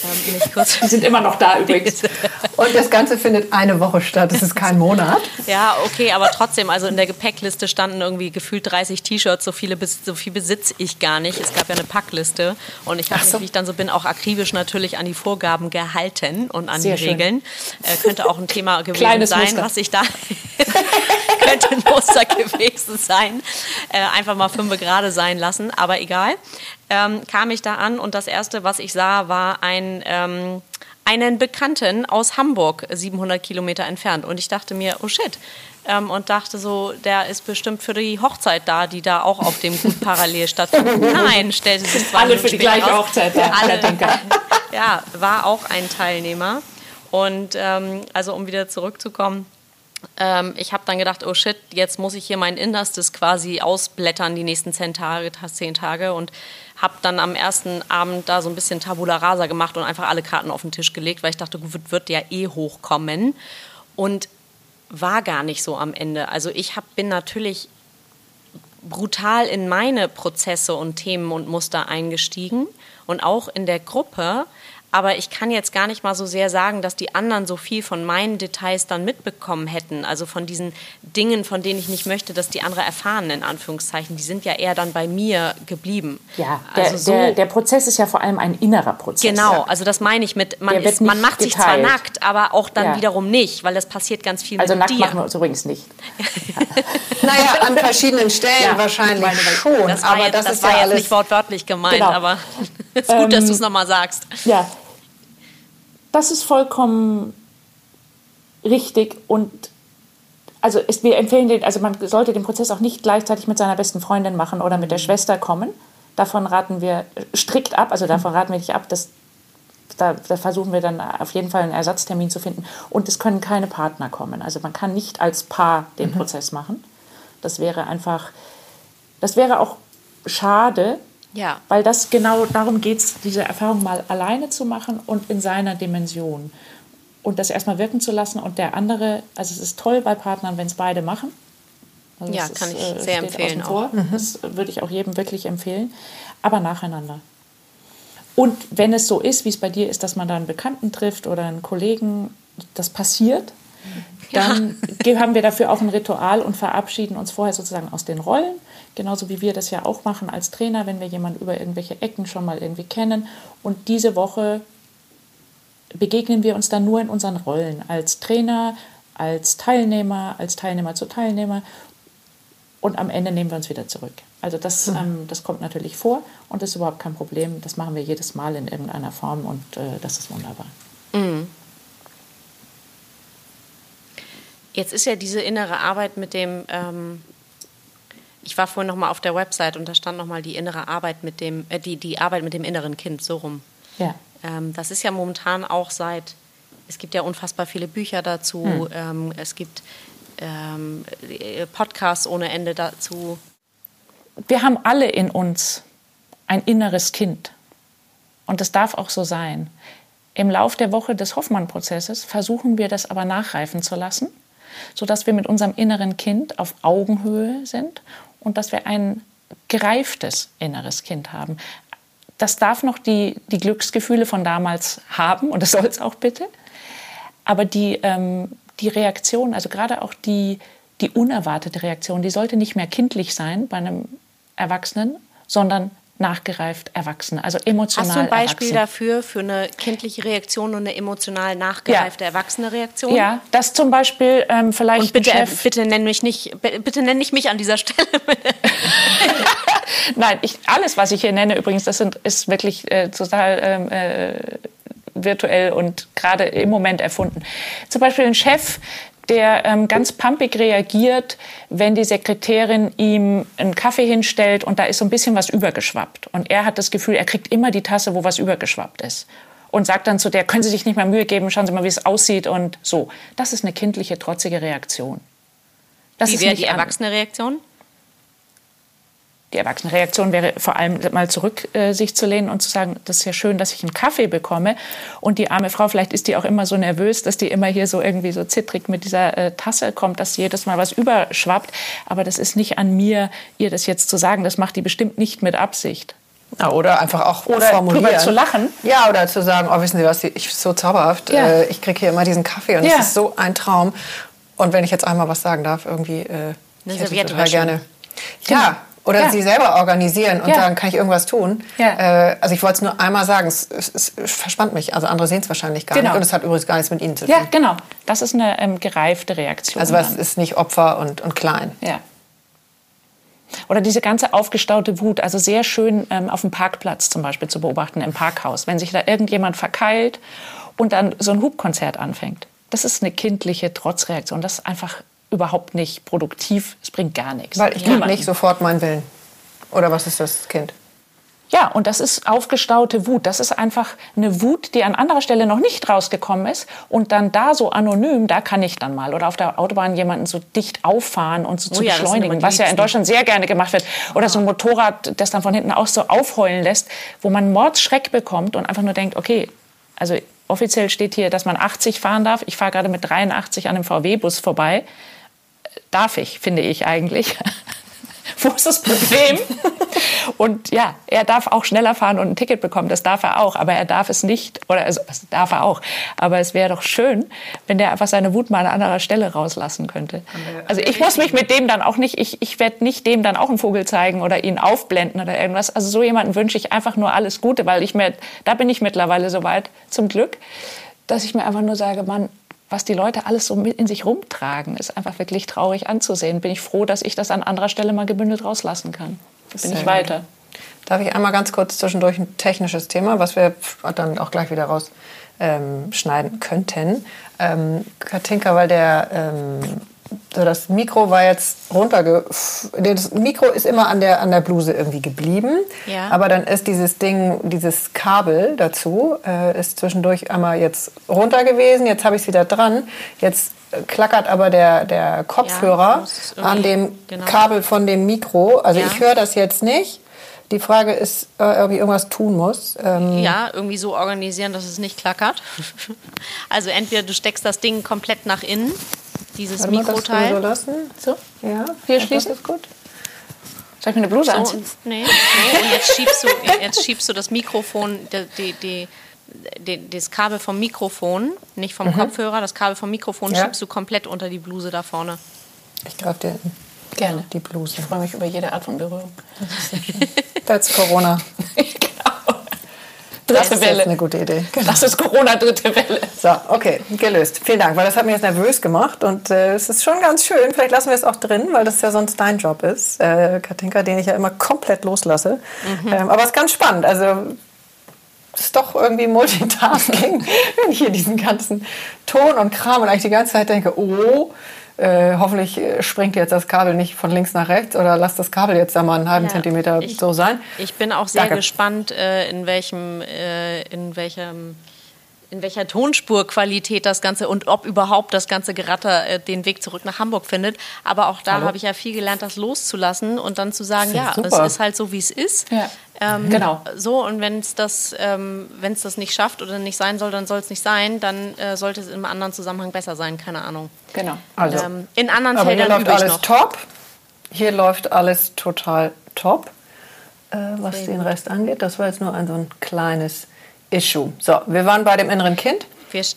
ähm, [laughs] die sind immer noch da übrigens. [laughs] und das Ganze findet eine Woche statt, das ist kein Monat. ja, okay, aber trotzdem, also in der Gepäckliste standen irgendwie gefühlt 30 T-Shirts, so, so viel besitze ich gar nicht. Es gab ja eine Packliste und ich habe so. mich, wie ich dann so bin, auch akribisch natürlich an die Vorgaben gehalten und an Sehr die Regeln. Äh, könnte auch ein Thema [laughs] gewesen Kleines sein, Muster. was ich da [laughs] könnte ein Muster gewesen sein. Äh, einfach mal fünf gerade sein lassen, aber egal. Ähm, kam ich da an und das erste, was ich sah, war ein ähm, einen Bekannten aus Hamburg, 700 Kilometer entfernt. Und ich dachte mir, oh shit. Ähm, und dachte so, der ist bestimmt für die Hochzeit da, die da auch auf dem Gut parallel stattfindet. [laughs] Nein, stellte sich zwei Alle für die gleiche aus. Hochzeit. Ja. Alle, ja, war auch ein Teilnehmer. Und ähm, also um wieder zurückzukommen, ähm, ich habe dann gedacht, oh shit, jetzt muss ich hier mein Innerstes quasi ausblättern die nächsten zehn Tage, zehn Tage und habe dann am ersten Abend da so ein bisschen Tabula Rasa gemacht und einfach alle Karten auf den Tisch gelegt, weil ich dachte, gut, wird ja eh hochkommen und war gar nicht so am Ende. Also ich hab, bin natürlich brutal in meine Prozesse und Themen und Muster eingestiegen und auch in der Gruppe aber ich kann jetzt gar nicht mal so sehr sagen, dass die anderen so viel von meinen Details dann mitbekommen hätten. Also von diesen Dingen, von denen ich nicht möchte, dass die andere erfahren, in Anführungszeichen. Die sind ja eher dann bei mir geblieben. Ja, der, also so, der, der Prozess ist ja vor allem ein innerer Prozess. Genau, also das meine ich mit, man, ist, man macht sich zwar nackt, aber auch dann ja. wiederum nicht, weil das passiert ganz viel also mit nackt dir. machen wir uns übrigens nicht. [laughs] naja, an [laughs] verschiedenen Stellen ja, wahrscheinlich meine, schon. Das aber jetzt, das, das ist war ja jetzt alles nicht wortwörtlich gemeint, genau. aber [laughs] es ist gut, ähm, dass du es nochmal sagst. Ja, das ist vollkommen richtig und also ist, wir empfehlen den, also man sollte den Prozess auch nicht gleichzeitig mit seiner besten Freundin machen oder mit der Schwester kommen. Davon raten wir strikt ab, also davon raten wir nicht ab, dass da, da, versuchen wir dann auf jeden Fall einen Ersatztermin zu finden. Und es können keine Partner kommen. Also man kann nicht als Paar den mhm. Prozess machen. Das wäre einfach, das wäre auch schade, ja. weil das genau darum geht es, diese Erfahrung mal alleine zu machen und in seiner Dimension. Und das erstmal wirken zu lassen und der andere, also es ist toll bei Partnern, wenn es beide machen. Also ja, kann ist, ich äh, sehr empfehlen. Auch. Mhm. Das würde ich auch jedem wirklich empfehlen. Aber nacheinander. Und wenn es so ist, wie es bei dir ist, dass man da einen Bekannten trifft oder einen Kollegen, das passiert, dann ja. haben wir dafür auch ein Ritual und verabschieden uns vorher sozusagen aus den Rollen, genauso wie wir das ja auch machen als Trainer, wenn wir jemanden über irgendwelche Ecken schon mal irgendwie kennen. Und diese Woche begegnen wir uns dann nur in unseren Rollen als Trainer, als Teilnehmer, als Teilnehmer zu Teilnehmer und am Ende nehmen wir uns wieder zurück. Also das, mhm. ähm, das kommt natürlich vor und das ist überhaupt kein Problem. Das machen wir jedes Mal in irgendeiner Form und äh, das ist wunderbar. Mhm. Jetzt ist ja diese innere Arbeit mit dem, ähm, ich war vorhin noch mal auf der Website und da stand noch mal die innere Arbeit mit dem, äh, die, die Arbeit mit dem inneren Kind, so rum. Ja. Ähm, das ist ja momentan auch seit, es gibt ja unfassbar viele Bücher dazu, mhm. ähm, es gibt ähm, Podcasts ohne Ende dazu. Wir haben alle in uns ein inneres Kind. Und das darf auch so sein. Im Lauf der Woche des Hoffmann-Prozesses versuchen wir das aber nachreifen zu lassen, sodass wir mit unserem inneren Kind auf Augenhöhe sind und dass wir ein gereiftes inneres Kind haben. Das darf noch die, die Glücksgefühle von damals haben und das soll es auch bitte. Aber die, ähm, die Reaktion, also gerade auch die, die unerwartete Reaktion, die sollte nicht mehr kindlich sein bei einem Erwachsenen, sondern nachgereift Erwachsene, also emotional Hast du ein Beispiel Erwachsene. dafür für eine kindliche Reaktion und eine emotional nachgereifte ja. erwachsene Reaktion? Ja, das zum Beispiel ähm, vielleicht. Und bitte, Chef bitte nenn mich nicht, bitte nenn nicht mich an dieser Stelle. [laughs] Nein, ich, alles, was ich hier nenne, übrigens, das sind, ist wirklich äh, total ähm, äh, virtuell und gerade im Moment erfunden. Zum Beispiel ein Chef, der ähm, ganz pumpig reagiert, wenn die Sekretärin ihm einen Kaffee hinstellt und da ist so ein bisschen was übergeschwappt. Und er hat das Gefühl, er kriegt immer die Tasse, wo was übergeschwappt ist. Und sagt dann zu der, können Sie sich nicht mal Mühe geben, schauen Sie mal, wie es aussieht und so. Das ist eine kindliche, trotzige Reaktion. Das wie wäre die erwachsene Reaktion? Die Erwachsenenreaktion wäre vor allem mal zurück äh, sich zu lehnen und zu sagen, das ist ja schön, dass ich einen Kaffee bekomme. Und die arme Frau, vielleicht ist die auch immer so nervös, dass die immer hier so irgendwie so zittrig mit dieser äh, Tasse kommt, dass jedes Mal was überschwappt. Aber das ist nicht an mir, ihr das jetzt zu sagen. Das macht die bestimmt nicht mit Absicht. Ja, oder einfach auch oder formulieren. Drüber zu lachen. Ja, oder zu sagen, oh, wissen Sie was, ich so zauberhaft. Ja. Äh, ich kriege hier immer diesen Kaffee und es ja. ist so ein Traum. Und wenn ich jetzt einmal was sagen darf, irgendwie, äh, ich hätte total gerne. Ja, oder ja. sie selber organisieren und ja. sagen, kann ich irgendwas tun? Ja. Äh, also ich wollte es nur einmal sagen, es, es, es, verspannt mich. Also andere sehen es wahrscheinlich gar genau. nicht. Und es hat übrigens gar nichts mit ihnen zu tun. Ja, genau. Das ist eine ähm, gereifte Reaktion. Also was ist nicht Opfer und, und klein. Ja. Oder diese ganze aufgestaute Wut, also sehr schön ähm, auf dem Parkplatz zum Beispiel zu beobachten, im Parkhaus, wenn sich da irgendjemand verkeilt und dann so ein Hubkonzert anfängt. Das ist eine kindliche Trotzreaktion. Das ist einfach überhaupt nicht produktiv. Es bringt gar nichts. Weil ich ja. nicht sofort meinen Willen. Oder was ist das Kind? Ja, und das ist aufgestaute Wut. Das ist einfach eine Wut, die an anderer Stelle noch nicht rausgekommen ist. Und dann da so anonym, da kann ich dann mal. Oder auf der Autobahn jemanden so dicht auffahren und so oh zu ja, beschleunigen, was ja in Deutschland sehr gerne gemacht wird. Oder so ein Motorrad, das dann von hinten auch so aufheulen lässt, wo man Mordsschreck bekommt und einfach nur denkt, okay, also offiziell steht hier, dass man 80 fahren darf. Ich fahre gerade mit 83 an einem VW-Bus vorbei darf ich, finde ich eigentlich. [laughs] Wo ist das Problem? Und ja, er darf auch schneller fahren und ein Ticket bekommen, das darf er auch, aber er darf es nicht, oder also, das darf er auch. Aber es wäre doch schön, wenn der einfach seine Wut mal an anderer Stelle rauslassen könnte. Also ich muss mich mit dem dann auch nicht, ich, ich werde nicht dem dann auch einen Vogel zeigen oder ihn aufblenden oder irgendwas. Also so jemanden wünsche ich einfach nur alles Gute, weil ich mir, da bin ich mittlerweile so weit, zum Glück, dass ich mir einfach nur sage, Mann, was die Leute alles so mit in sich rumtragen, ist einfach wirklich traurig anzusehen. Bin ich froh, dass ich das an anderer Stelle mal gebündelt rauslassen kann. Bin Sehr ich weiter. Darf ich einmal ganz kurz zwischendurch ein technisches Thema, was wir dann auch gleich wieder rausschneiden ähm, könnten. Ähm, Katinka, weil der ähm, so das Mikro war jetzt runterge... Das Mikro ist immer an der, an der Bluse irgendwie geblieben. Ja. Aber dann ist dieses Ding, dieses Kabel dazu, äh, ist zwischendurch einmal jetzt runter gewesen. Jetzt habe ich es wieder dran. Jetzt klackert aber der, der Kopfhörer ja, an dem genau. Kabel von dem Mikro. Also ja. ich höre das jetzt nicht. Die Frage ist, äh, ob ich irgendwas tun muss. Ähm ja, irgendwie so organisieren, dass es nicht klackert. [laughs] also entweder du steckst das Ding komplett nach innen dieses Warte Mikroteil. so lassen. So? Ja, hier schließen. ist gut. Soll ich mir eine Bluse so, anziehen? Nee, so, und jetzt schiebst du, jetzt schiebst du das Mikrofon, die, die, die, das Kabel vom Mikrofon, nicht vom mhm. Kopfhörer, das Kabel vom Mikrofon ja. schiebst du komplett unter die Bluse da vorne. Ich greife dir gerne die Bluse. Ich freue mich über jede Art von Berührung. [laughs] Das ist Corona. [laughs] Dritte das Welle. ist eine gute Idee. Genau. Das ist Corona dritte Welle. So, okay, gelöst. Vielen Dank, weil das hat mich jetzt nervös gemacht und äh, es ist schon ganz schön. Vielleicht lassen wir es auch drin, weil das ja sonst dein Job ist, äh, Katinka, den ich ja immer komplett loslasse. Mhm. Ähm, aber es ist ganz spannend. Also es ist doch irgendwie Multitasking, [laughs] wenn ich hier diesen ganzen Ton und Kram und eigentlich die ganze Zeit denke, oh, äh, hoffentlich äh, springt jetzt das Kabel nicht von links nach rechts oder lass das Kabel jetzt da mal einen halben ja, Zentimeter ich, so sein. Ich bin auch sehr Danke. gespannt, äh, in welchem, äh, in welchem in welcher Tonspurqualität das Ganze und ob überhaupt das ganze Geratter äh, den Weg zurück nach Hamburg findet. Aber auch da habe ich ja viel gelernt, das loszulassen und dann zu sagen, ja, super. es ist halt so, wie es ist. Ja. Ähm, genau. So, und wenn es das, ähm, das nicht schafft oder nicht sein soll, dann soll es nicht sein, dann äh, sollte es im anderen Zusammenhang besser sein, keine Ahnung. Genau. Also, ähm, in anderen aber Feldern hier läuft alles noch. top. Hier läuft alles total top, äh, was Sehr den. Rest angeht. Das war jetzt nur ein so ein kleines Issue. So, wir waren bei dem inneren Kind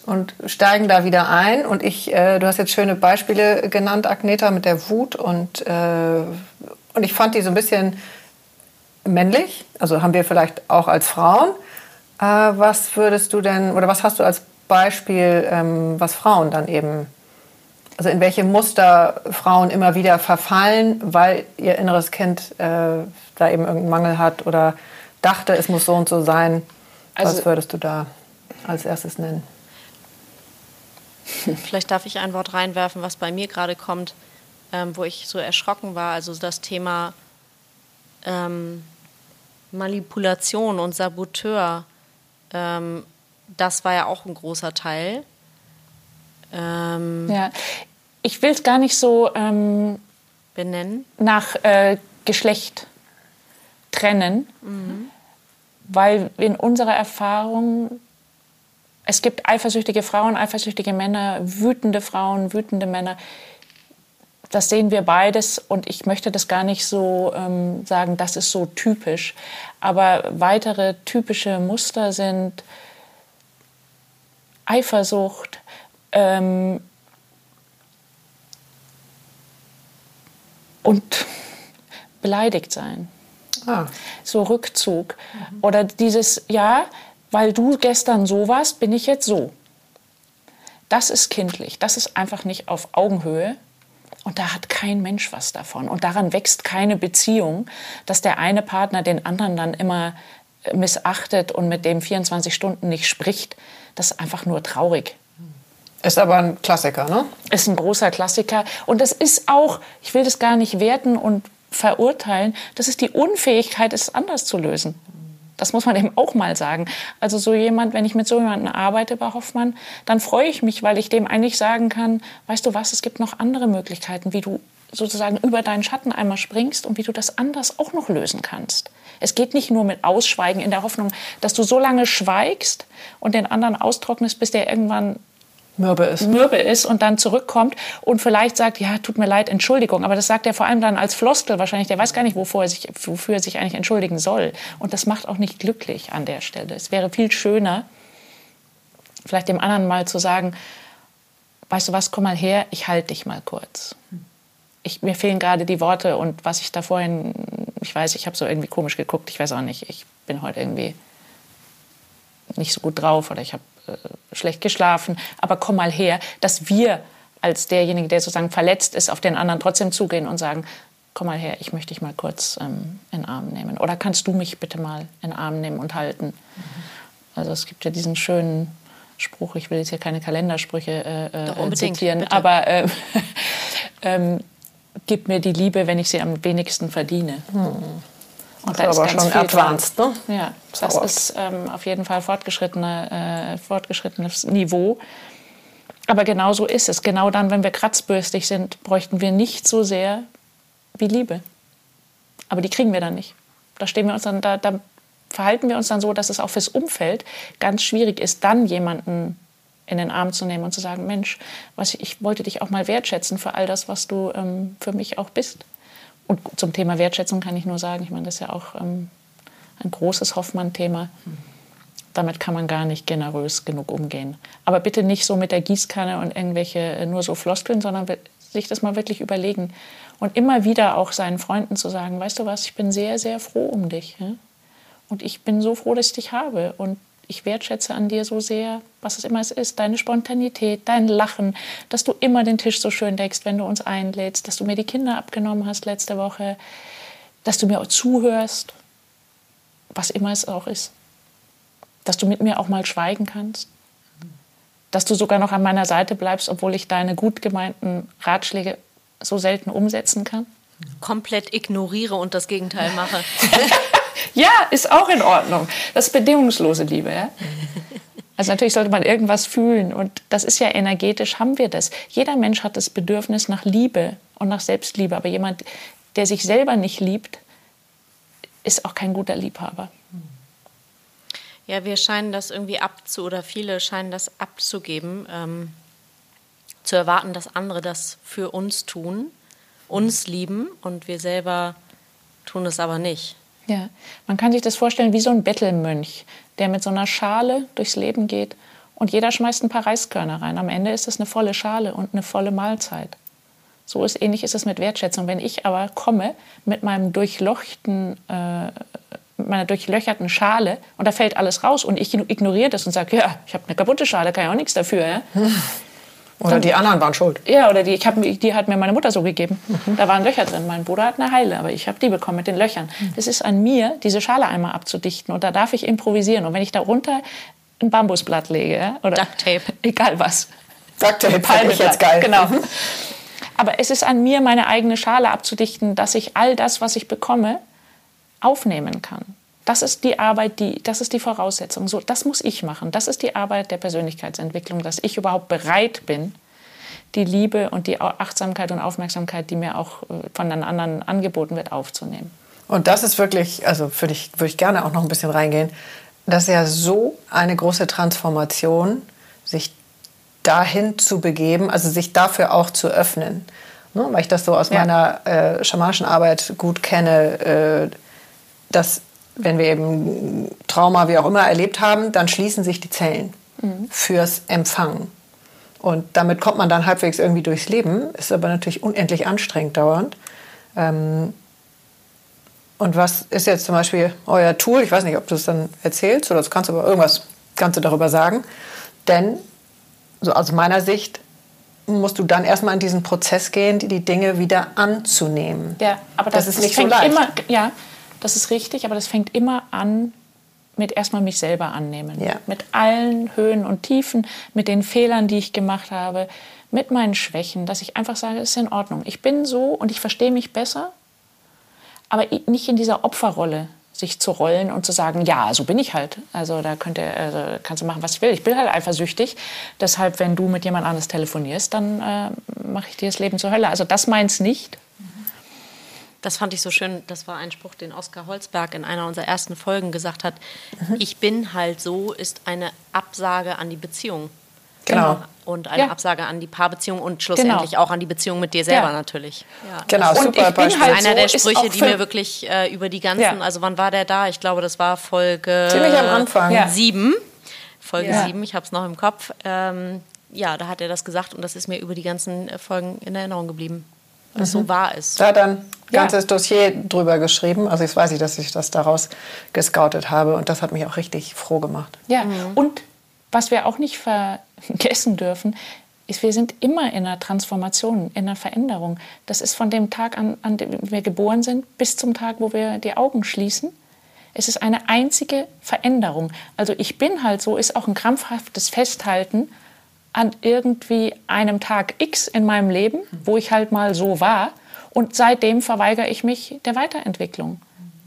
und steigen da wieder ein. Und ich, äh, du hast jetzt schöne Beispiele genannt, Agneta, mit der Wut. Und, äh, und ich fand die so ein bisschen männlich. Also haben wir vielleicht auch als Frauen. Äh, was würdest du denn, oder was hast du als Beispiel, ähm, was Frauen dann eben, also in welche Muster Frauen immer wieder verfallen, weil ihr inneres Kind äh, da eben irgendeinen Mangel hat oder dachte, es muss so und so sein? Also, Was würdest du da als erstes nennen? [laughs] Vielleicht darf ich ein Wort reinwerfen, was bei mir gerade kommt, ähm, wo ich so erschrocken war. Also das Thema ähm, Manipulation und Saboteur, ähm, das war ja auch ein großer Teil. Ähm, ja, ich will es gar nicht so ähm, benennen. Nach äh, Geschlecht trennen. Mhm weil in unserer Erfahrung es gibt eifersüchtige Frauen, eifersüchtige Männer, wütende Frauen, wütende Männer. Das sehen wir beides und ich möchte das gar nicht so ähm, sagen, das ist so typisch. Aber weitere typische Muster sind Eifersucht, ähm, und beleidigt sein. Ah. So Rückzug. Mhm. Oder dieses, ja, weil du gestern so warst, bin ich jetzt so. Das ist kindlich. Das ist einfach nicht auf Augenhöhe. Und da hat kein Mensch was davon. Und daran wächst keine Beziehung, dass der eine Partner den anderen dann immer missachtet und mit dem 24 Stunden nicht spricht. Das ist einfach nur traurig. Ist aber ein Klassiker, ne? Ist ein großer Klassiker. Und das ist auch, ich will das gar nicht werten und verurteilen, das ist die Unfähigkeit, es anders zu lösen. Das muss man eben auch mal sagen. Also so jemand, wenn ich mit so jemandem arbeite bei Hoffmann, dann freue ich mich, weil ich dem eigentlich sagen kann, weißt du was, es gibt noch andere Möglichkeiten, wie du sozusagen über deinen Schatten einmal springst und wie du das anders auch noch lösen kannst. Es geht nicht nur mit Ausschweigen in der Hoffnung, dass du so lange schweigst und den anderen austrocknest, bis der irgendwann mürbe ist. mürbe ist und dann zurückkommt und vielleicht sagt, ja, tut mir leid, Entschuldigung. Aber das sagt er vor allem dann als Floskel wahrscheinlich. Der weiß gar nicht, wofür er sich, wofür er sich eigentlich entschuldigen soll. Und das macht auch nicht glücklich an der Stelle. Es wäre viel schöner, vielleicht dem anderen mal zu sagen, weißt du was, komm mal her, ich halte dich mal kurz. Ich, mir fehlen gerade die Worte und was ich da vorhin, ich weiß, ich habe so irgendwie komisch geguckt, ich weiß auch nicht, ich bin heute irgendwie nicht so gut drauf oder ich habe schlecht geschlafen, aber komm mal her, dass wir als derjenige, der sozusagen verletzt ist, auf den anderen trotzdem zugehen und sagen, komm mal her, ich möchte dich mal kurz ähm, in den Arm nehmen. Oder kannst du mich bitte mal in den Arm nehmen und halten? Mhm. Also es gibt ja diesen schönen Spruch, ich will jetzt hier keine Kalendersprüche äh, Doch, äh, zitieren, bitte. aber äh, [laughs] ähm, gib mir die Liebe, wenn ich sie am wenigsten verdiene. Hm. Und das ist aber schon advanced, ne? Ja, das aber ist ähm, auf jeden Fall fortgeschrittene, äh, fortgeschrittenes Niveau. Aber genau so ist es. Genau dann, wenn wir kratzbürstig sind, bräuchten wir nicht so sehr wie Liebe. Aber die kriegen wir dann nicht. Da stehen wir uns dann, da, da verhalten wir uns dann so, dass es auch fürs Umfeld ganz schwierig ist, dann jemanden in den Arm zu nehmen und zu sagen, Mensch, was, ich wollte dich auch mal wertschätzen für all das, was du ähm, für mich auch bist. Und zum Thema Wertschätzung kann ich nur sagen, ich meine, das ist ja auch ähm, ein großes Hoffmann-Thema. Damit kann man gar nicht generös genug umgehen. Aber bitte nicht so mit der Gießkanne und irgendwelche äh, nur so Floskeln, sondern sich das mal wirklich überlegen. Und immer wieder auch seinen Freunden zu sagen, weißt du was, ich bin sehr, sehr froh um dich. Und ich bin so froh, dass ich dich habe. Und ich wertschätze an dir so sehr, was es immer es ist, deine Spontanität, dein Lachen, dass du immer den Tisch so schön deckst, wenn du uns einlädst, dass du mir die Kinder abgenommen hast letzte Woche, dass du mir auch zuhörst, was immer es auch ist. Dass du mit mir auch mal schweigen kannst. Dass du sogar noch an meiner Seite bleibst, obwohl ich deine gut gemeinten Ratschläge so selten umsetzen kann. Komplett ignoriere und das Gegenteil mache. [laughs] Ja, ist auch in Ordnung. Das ist bedingungslose Liebe. Ja? [laughs] Also natürlich sollte man irgendwas fühlen und das ist ja energetisch, haben wir das. Jeder Mensch hat das Bedürfnis nach Liebe und nach Selbstliebe, aber jemand, der sich selber nicht liebt, ist auch kein guter Liebhaber. Ja, wir scheinen das irgendwie abzu oder viele scheinen das abzugeben, ähm, zu erwarten, dass andere das für uns tun, uns lieben und wir selber tun es aber nicht. Ja, man kann sich das vorstellen wie so ein Bettelmönch, der mit so einer Schale durchs Leben geht und jeder schmeißt ein paar Reiskörner rein. Am Ende ist es eine volle Schale und eine volle Mahlzeit. So ist ähnlich ist es mit Wertschätzung. Wenn ich aber komme mit meinem durchlochten, äh, meiner durchlöcherten Schale und da fällt alles raus und ich ignoriere das und sage, ja, ich habe eine kaputte Schale, kann ja auch nichts dafür. Ja? [laughs] Oder dann, die anderen waren schuld. Ja, oder die, ich hab, die hat mir meine Mutter so gegeben. Mhm. Da waren Löcher drin. Mein Bruder hat eine Heile, aber ich habe die bekommen mit den Löchern. Mhm. Es ist an mir, diese Schale einmal abzudichten. Und da darf ich improvisieren. Und wenn ich darunter ein Bambusblatt lege, oder Duct Tape. egal was. Duct Tape finde ich jetzt geil. Genau. Mhm. Aber es ist an mir, meine eigene Schale abzudichten, dass ich all das, was ich bekomme, aufnehmen kann. Das ist die Arbeit, die, das ist die Voraussetzung. So, das muss ich machen. Das ist die Arbeit der Persönlichkeitsentwicklung, dass ich überhaupt bereit bin, die Liebe und die Achtsamkeit und Aufmerksamkeit, die mir auch äh, von den anderen angeboten wird, aufzunehmen. Und das ist wirklich, also würde ich, würde ich gerne auch noch ein bisschen reingehen, das ist ja so eine große Transformation, sich dahin zu begeben, also sich dafür auch zu öffnen. Ne? Weil ich das so aus ja. meiner äh, schamanischen Arbeit gut kenne, äh, dass wenn wir eben Trauma, wie auch immer, erlebt haben, dann schließen sich die Zellen mhm. fürs Empfangen. Und damit kommt man dann halbwegs irgendwie durchs Leben, ist aber natürlich unendlich anstrengend dauernd. Ähm, und was ist jetzt zum Beispiel euer Tool? Ich weiß nicht, ob du es dann erzählst oder du kannst aber irgendwas kannst du darüber sagen. Denn so aus meiner Sicht musst du dann erstmal in diesen Prozess gehen, die, Dinge wieder anzunehmen. Ja, aber das, das ist nicht so leicht. Immer, ja, das ist richtig, aber das fängt immer an mit erstmal mich selber annehmen. Ja. Mit allen Höhen und Tiefen, mit den Fehlern, die ich gemacht habe, mit meinen Schwächen, dass ich einfach sage, es ist in Ordnung. Ich bin so und ich verstehe mich besser, aber nicht in dieser Opferrolle sich zu rollen und zu sagen, ja, so bin ich halt. Also da könnt ihr, also kannst du machen, was ich will. Ich bin halt eifersüchtig. Deshalb, wenn du mit jemand anderes telefonierst, dann äh, mache ich dir das Leben zur Hölle. Also das meint's nicht. Das fand ich so schön. Das war ein Spruch, den Oskar Holzberg in einer unserer ersten Folgen gesagt hat. Mhm. Ich bin halt so, ist eine Absage an die Beziehung. Genau. Und eine Ja. Absage an die Paarbeziehung und schlussendlich auch an die Beziehung mit dir selber Ja. natürlich. Ja. Genau, Und super ich bin Beispiel. halt Einer so der Sprüche, die mir wirklich äh, über die ganzen, Ja. also wann war der da? Ich glaube, das war Folge Ziemlich am Anfang. Ja. sieben. Folge Ja. sieben, ich habe es noch im Kopf. Ähm, ja, da hat er das gesagt und das ist mir über die ganzen äh, Folgen in Erinnerung geblieben. Es so wahr ist. Da hat er ein Ja. ganzes Dossier drüber geschrieben. Also ich weiß ich, dass ich das daraus gescoutet habe und das hat mich auch richtig froh gemacht. Ja, und was wir auch nicht vergessen dürfen, ist, wir sind immer in einer Transformation, in einer Veränderung. Das ist von dem Tag an, an dem wir geboren sind, bis zum Tag, wo wir die Augen schließen. Es ist eine einzige Veränderung. Also ich bin halt so, ist auch ein krampfhaftes Festhalten an irgendwie einem Tag X in meinem Leben, wo ich halt mal so war. Und seitdem verweigere ich mich der Weiterentwicklung.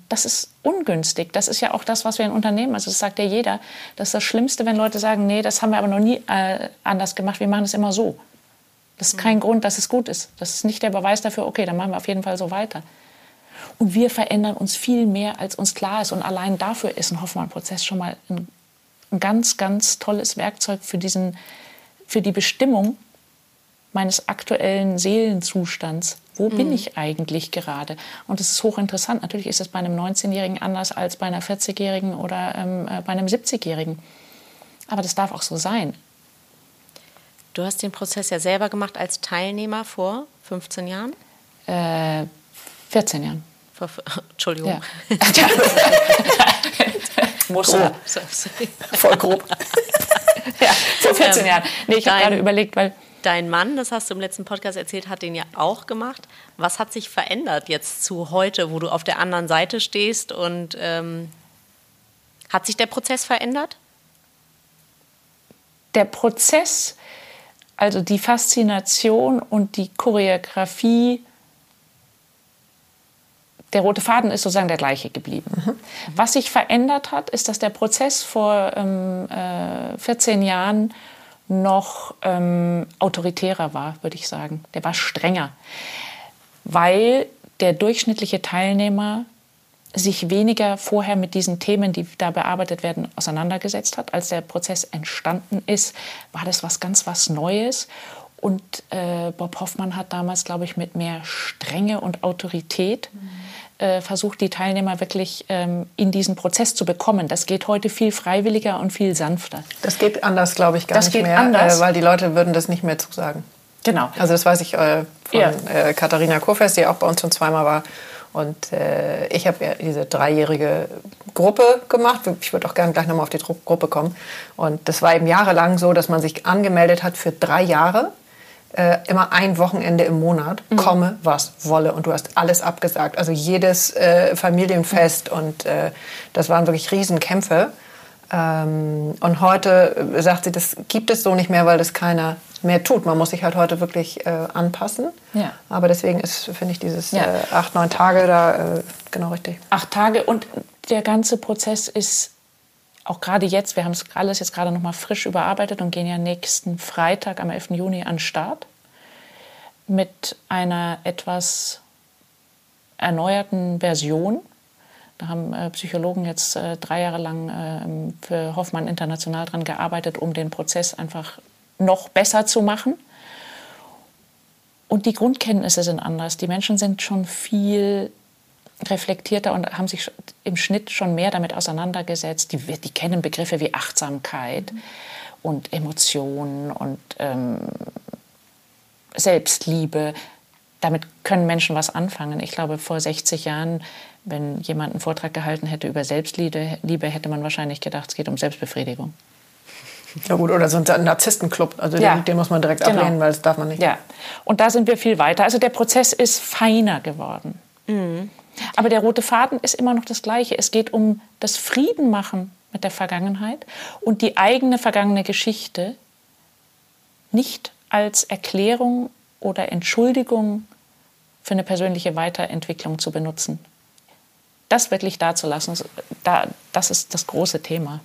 Das ist ungünstig. Das ist ja auch das, was wir in Unternehmen, also das sagt ja jeder, das ist das Schlimmste, wenn Leute sagen, nee, das haben wir aber noch nie äh, anders gemacht, wir machen es immer so. Das ist kein Grund, dass es gut ist. Das ist nicht der Beweis dafür, okay, dann machen wir auf jeden Fall so weiter. Und wir verändern uns viel mehr, als uns klar ist. Und allein dafür ist ein Hoffmann-Prozess schon mal ein, ein ganz, ganz tolles Werkzeug für, diesen, für die Bestimmung meines aktuellen Seelenzustands. Wo bin ich eigentlich gerade? Und das ist hochinteressant. Natürlich ist es bei einem 19-Jährigen anders als bei einer 40-Jährigen oder ähm, äh, bei einem 70-Jährigen. Aber das darf auch so sein. Du hast den Prozess ja selber gemacht als Teilnehmer vor 15 Jahren. Äh, 14 Jahren. Vor, [laughs] Entschuldigung. Ja. [laughs] Muss Grob. So, sorry. Voll grob. Ja, [laughs] vor 14 Ähm, Jahren. Nee, ich habe dein- gerade überlegt, weil Dein Mann, das hast du im letzten Podcast erzählt, hat den ja auch gemacht. Was hat sich verändert jetzt zu heute, wo du auf der anderen Seite stehst? Und ähm, hat sich der Prozess verändert? der Prozess, also die Faszination und die Choreografie, der rote Faden ist sozusagen der gleiche geblieben. Was sich verändert hat, ist, dass der Prozess vor ähm, äh, 14 Jahren noch ähm, autoritärer war, würde ich sagen. Der war strenger, weil der durchschnittliche Teilnehmer sich weniger vorher mit diesen Themen, die da bearbeitet werden, auseinandergesetzt hat. Als der Prozess entstanden ist, war das was ganz was Neues. Und äh, Bob Hoffmann hat damals, glaube ich, mit mehr Strenge und Autorität äh, versucht, die Teilnehmer wirklich ähm, in diesen Prozess zu bekommen. Das geht heute viel freiwilliger und viel sanfter. Das geht anders, glaube ich, gar Das nicht geht mehr, anders. Äh, weil die Leute würden das nicht mehr zusagen. Genau. Also das weiß ich äh, von Ja. äh, Katharina Kurfest, die auch bei uns schon zweimal war. Und äh, ich habe ja diese dreijährige Gruppe gemacht. Ich würde auch gerne gleich nochmal auf die Gruppe kommen. Und das war eben jahrelang so, dass man sich angemeldet hat für drei Jahre. Äh, immer ein Wochenende im Monat, komme, was wolle. Und du hast alles abgesagt. Also jedes äh, Familienfest. Und äh, das waren wirklich Riesenkämpfe. Ähm, und heute äh, sagt sie, das gibt es so nicht mehr, weil das keiner mehr tut. Man muss sich halt heute wirklich äh, anpassen. Ja. Aber deswegen ist, finde ich, dieses Ja. äh, acht, neun Tage da äh, genau richtig. acht Tage und der ganze Prozess ist auch gerade jetzt, wir haben es alles jetzt gerade noch mal frisch überarbeitet und gehen ja nächsten Freitag am 11. Juni an den Start mit einer etwas erneuerten Version. Da haben äh, Psychologen jetzt äh, drei Jahre lang äh, für Hoffmann International dran gearbeitet, um den Prozess einfach noch besser zu machen. Und die Grundkenntnisse sind anders. Die Menschen sind schon viel reflektierter und haben sich im Schnitt schon mehr damit auseinandergesetzt. Die, die kennen Begriffe wie Achtsamkeit und Emotionen und ähm, Selbstliebe. Damit können Menschen was anfangen. Ich glaube, vor 60 Jahren, wenn jemand einen Vortrag gehalten hätte über Selbstliebe, Liebe, hätte man wahrscheinlich gedacht, es geht um Selbstbefriedigung. Ja gut, oder so ein Narzisstenclub. Also Ja. den, den muss man direkt Genau. ablehnen, weil das darf man nicht. Ja, und da sind wir viel weiter. Also der Prozess ist feiner geworden. Aber der rote Faden ist immer noch das Gleiche. Es geht um das Friedenmachen mit der Vergangenheit und die eigene vergangene Geschichte nicht als Erklärung oder Entschuldigung für eine persönliche Weiterentwicklung zu benutzen. Das wirklich dazulassen, da, das ist das große Thema.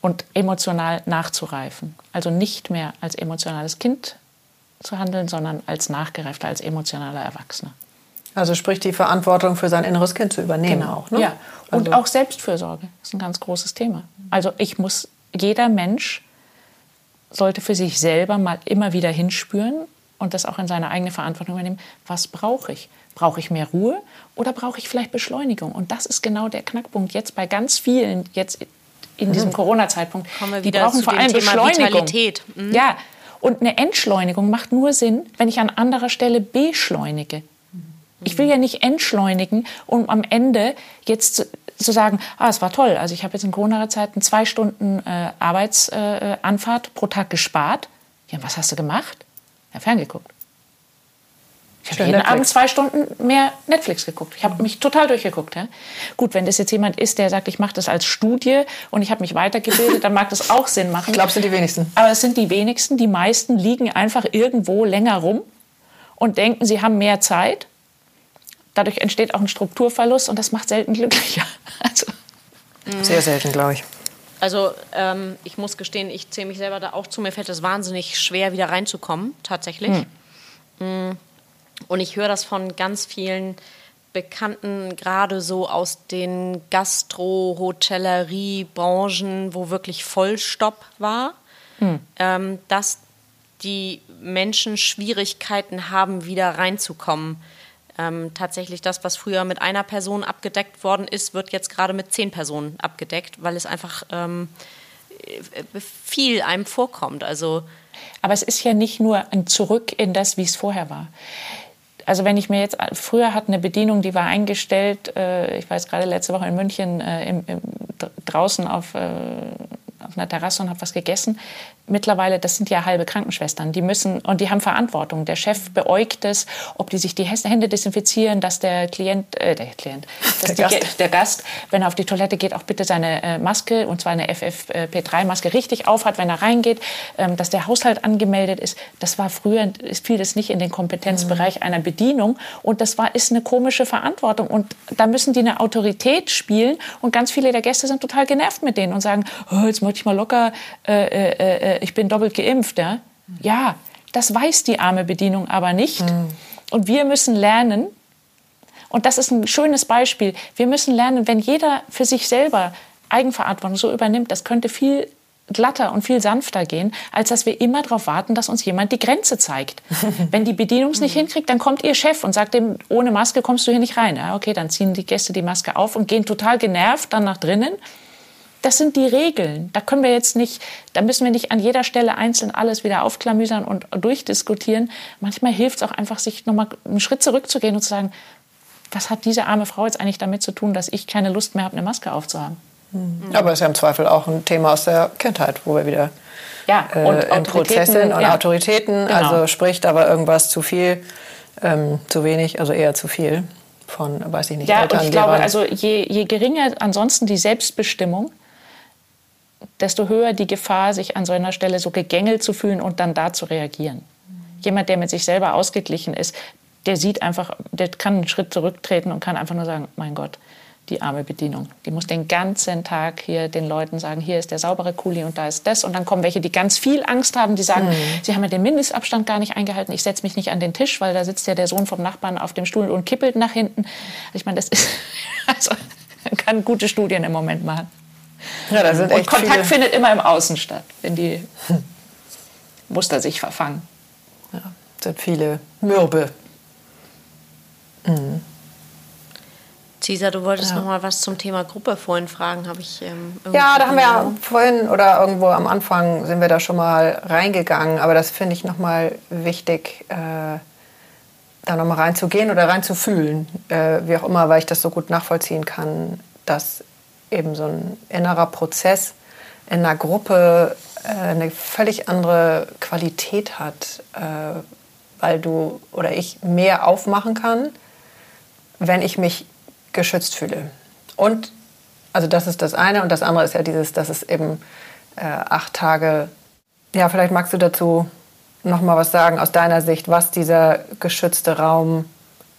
Und emotional nachzureifen. Also nicht mehr als emotionales Kind zu handeln, sondern als nachgereifter, als emotionaler Erwachsener. Also sprich die Verantwortung für sein inneres Kind zu übernehmen auch. Ne? Ja. Und Also- auch Selbstfürsorge ist ein ganz großes Thema. Also ich muss jeder Mensch sollte für sich selber mal immer wieder hinspüren und das auch in seine eigene Verantwortung übernehmen. Was brauche ich? Brauche ich mehr Ruhe oder brauche ich vielleicht Beschleunigung? Und das ist genau der Knackpunkt jetzt bei ganz vielen, jetzt in diesem mhm. Corona-Zeitpunkt. Die brauchen vor allem Thema Beschleunigung. Vitalität. Mhm. Ja, und eine Entschleunigung macht nur Sinn, wenn ich an anderer Stelle beschleunige. Ich will ja nicht entschleunigen, um am Ende jetzt zu, zu sagen, ah, es war toll. Also ich habe jetzt in Corona-Zeiten zwei Stunden äh, Arbeitsanfahrt äh, pro Tag gespart. Ja, was hast du gemacht? Ja, ferngeguckt. Ich habe jeden Netflix. Abend zwei Stunden mehr Netflix geguckt. Ich habe mich total durchgeguckt. Ja? Gut, wenn das jetzt jemand ist, der sagt, ich mache das als Studie und ich habe mich weitergebildet, dann mag das auch Sinn machen. Ich glaube, es sind die wenigsten. Aber es sind die wenigsten. Die meisten liegen einfach irgendwo länger rum und denken, sie haben mehr Zeit. Dadurch entsteht auch ein Strukturverlust und das macht selten glücklicher. [laughs] Also. Sehr selten, glaube ich. Also ähm, ich muss gestehen, ich zähle mich selber da auch zu. Mir fällt es wahnsinnig schwer, wieder reinzukommen, tatsächlich. Hm. Mm. Und ich höre das von ganz vielen Bekannten, gerade so aus den Gastro-, Hotellerie-Branchen, wo wirklich Vollstopp war, hm. ähm, dass die Menschen Schwierigkeiten haben, wieder reinzukommen. Ähm, tatsächlich das, was früher mit einer Person abgedeckt worden ist, wird jetzt gerade mit zehn Personen abgedeckt, weil es einfach ähm, viel einem vorkommt. Also aber es ist ja nicht nur ein Zurück in das, wie es vorher war also wenn ich mir jetzt, früher hat eine Bedienung, die war eingestellt, äh, ich weiß gerade letzte Woche in München, äh, im, im, draußen auf, äh, auf einer Terrasse und habe was gegessen mittlerweile, das sind ja halbe Krankenschwestern, die müssen und die haben Verantwortung. Der Chef beäugt es, ob die sich die Hände desinfizieren, dass der Klient, äh, der Klient, dass der, die, Gast. der Gast, wenn er auf die Toilette geht, auch bitte seine äh, Maske und zwar eine FFP3-Maske richtig aufhat, wenn er reingeht, ähm, dass der Haushalt angemeldet ist. Das war früher, fiel das nicht in den Kompetenzbereich mhm. einer Bedienung und das war ist eine komische Verantwortung und da müssen die eine Autorität spielen und ganz viele der Gäste sind total genervt mit denen und sagen, oh, jetzt möchte ich mal locker äh, äh, äh ich bin doppelt geimpft. Ja, ja das weiß die arme Bedienung aber nicht. Mhm. Und wir müssen lernen, und das ist ein schönes Beispiel, wir müssen lernen, wenn jeder für sich selber Eigenverantwortung so übernimmt, das könnte viel glatter und viel sanfter gehen, als dass wir immer darauf warten, dass uns jemand die Grenze zeigt. [laughs] Wenn die Bedienung es nicht hinkriegt, dann kommt ihr Chef und sagt dem, ohne Maske kommst du hier nicht rein. Ja, okay, dann ziehen die Gäste die Maske auf und gehen total genervt dann nach drinnen das sind die Regeln. Da können wir jetzt nicht, da müssen wir nicht an jeder Stelle einzeln alles wieder aufklamüsern und durchdiskutieren. Manchmal hilft es auch einfach, sich nochmal einen Schritt zurückzugehen und zu sagen, was hat diese arme Frau jetzt eigentlich damit zu tun, dass ich keine Lust mehr habe, eine Maske aufzuhaben? Mhm. Aber es ist ja im Zweifel auch ein Thema aus der Kindheit, wo wir wieder ja, und äh, in Prozessen und ja. Autoritäten, genau. also spricht aber irgendwas zu viel, ähm, zu wenig, also eher zu viel von, weiß ich nicht, ja, Eltern. Ja, ich glaube, also je, je geringer ansonsten die Selbstbestimmung, desto höher die Gefahr, sich an so einer Stelle so gegängelt zu fühlen und dann da zu reagieren. Jemand, der mit sich selber ausgeglichen ist, der sieht einfach, der kann einen Schritt zurücktreten und kann einfach nur sagen, mein Gott, die arme Bedienung. Die muss den ganzen Tag hier den Leuten sagen, hier ist der saubere Kuli und da ist das. Und dann kommen welche, die ganz viel Angst haben, die sagen, mhm. sie haben ja den Mindestabstand gar nicht eingehalten. Ich setze mich nicht an den Tisch, weil da sitzt ja der Sohn vom Nachbarn auf dem Stuhl und kippelt nach hinten. Ich meine, das ist, [laughs] also, man kann gute Studien im Moment machen. Ja, da sind und Kontakt viele. findet immer im Außen statt, wenn die Muster sich verfangen. Ja, sind viele Mürbe. Mhm. Cesar, du wolltest ja. noch mal was zum Thema Gruppe vorhin fragen, habe ich ähm, Ja, da haben wir ja vorhin oder irgendwo am Anfang sind wir da schon mal reingegangen, aber das finde ich noch mal wichtig, äh, da noch mal reinzugehen oder reinzufühlen, äh, wie auch immer, weil ich das so gut nachvollziehen kann, dass eben so ein innerer Prozess in einer Gruppe äh, eine völlig andere Qualität hat, äh, weil du oder ich mehr aufmachen kann, wenn ich mich geschützt fühle. Und also das ist das eine und das andere ist ja dieses, dass es eben äh, acht Tage. Ja, vielleicht magst du dazu noch mal was sagen aus deiner Sicht, was dieser geschützte Raum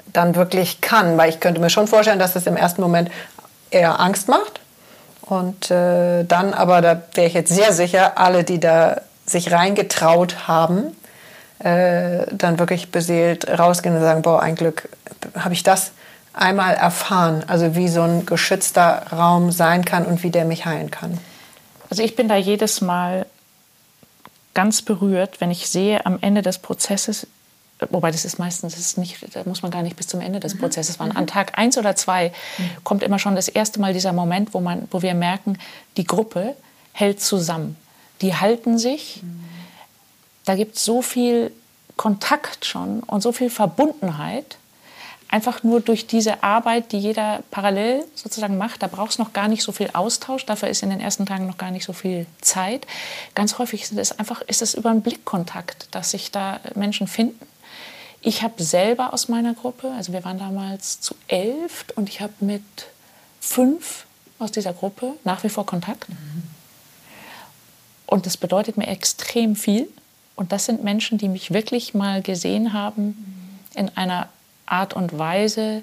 dann wirklich kann, weil ich könnte mir schon vorstellen, dass es im ersten Moment eher Angst macht und äh, dann aber, da wäre ich jetzt sehr sicher, alle, die da sich reingetraut haben, äh, dann wirklich beseelt rausgehen und sagen, boah, ein Glück habe ich das einmal erfahren, also wie so ein geschützter Raum sein kann und wie der mich heilen kann. Also ich bin da jedes Mal ganz berührt, wenn ich sehe am Ende des Prozesses, wobei das ist meistens das ist nicht, da muss man gar nicht bis zum Ende des mhm. Prozesses warten. An Tag eins oder zwei mhm. kommt immer schon das erste Mal dieser Moment, wo, man, wo wir merken, die Gruppe hält zusammen. Die halten sich. Mhm. Da gibt es so viel Kontakt schon und so viel Verbundenheit einfach nur durch diese Arbeit, die jeder parallel sozusagen macht, da braucht es noch gar nicht so viel Austausch, dafür ist in den ersten Tagen noch gar nicht so viel Zeit. Ganz häufig ist es einfach ist es über einen Blickkontakt, dass sich da Menschen finden. Ich habe selber aus meiner Gruppe, also wir waren damals zu elf und ich habe mit fünf aus dieser Gruppe nach wie vor Kontakt. Und das bedeutet mir extrem viel. Und das sind Menschen, die mich wirklich mal gesehen haben in einer Art und Weise,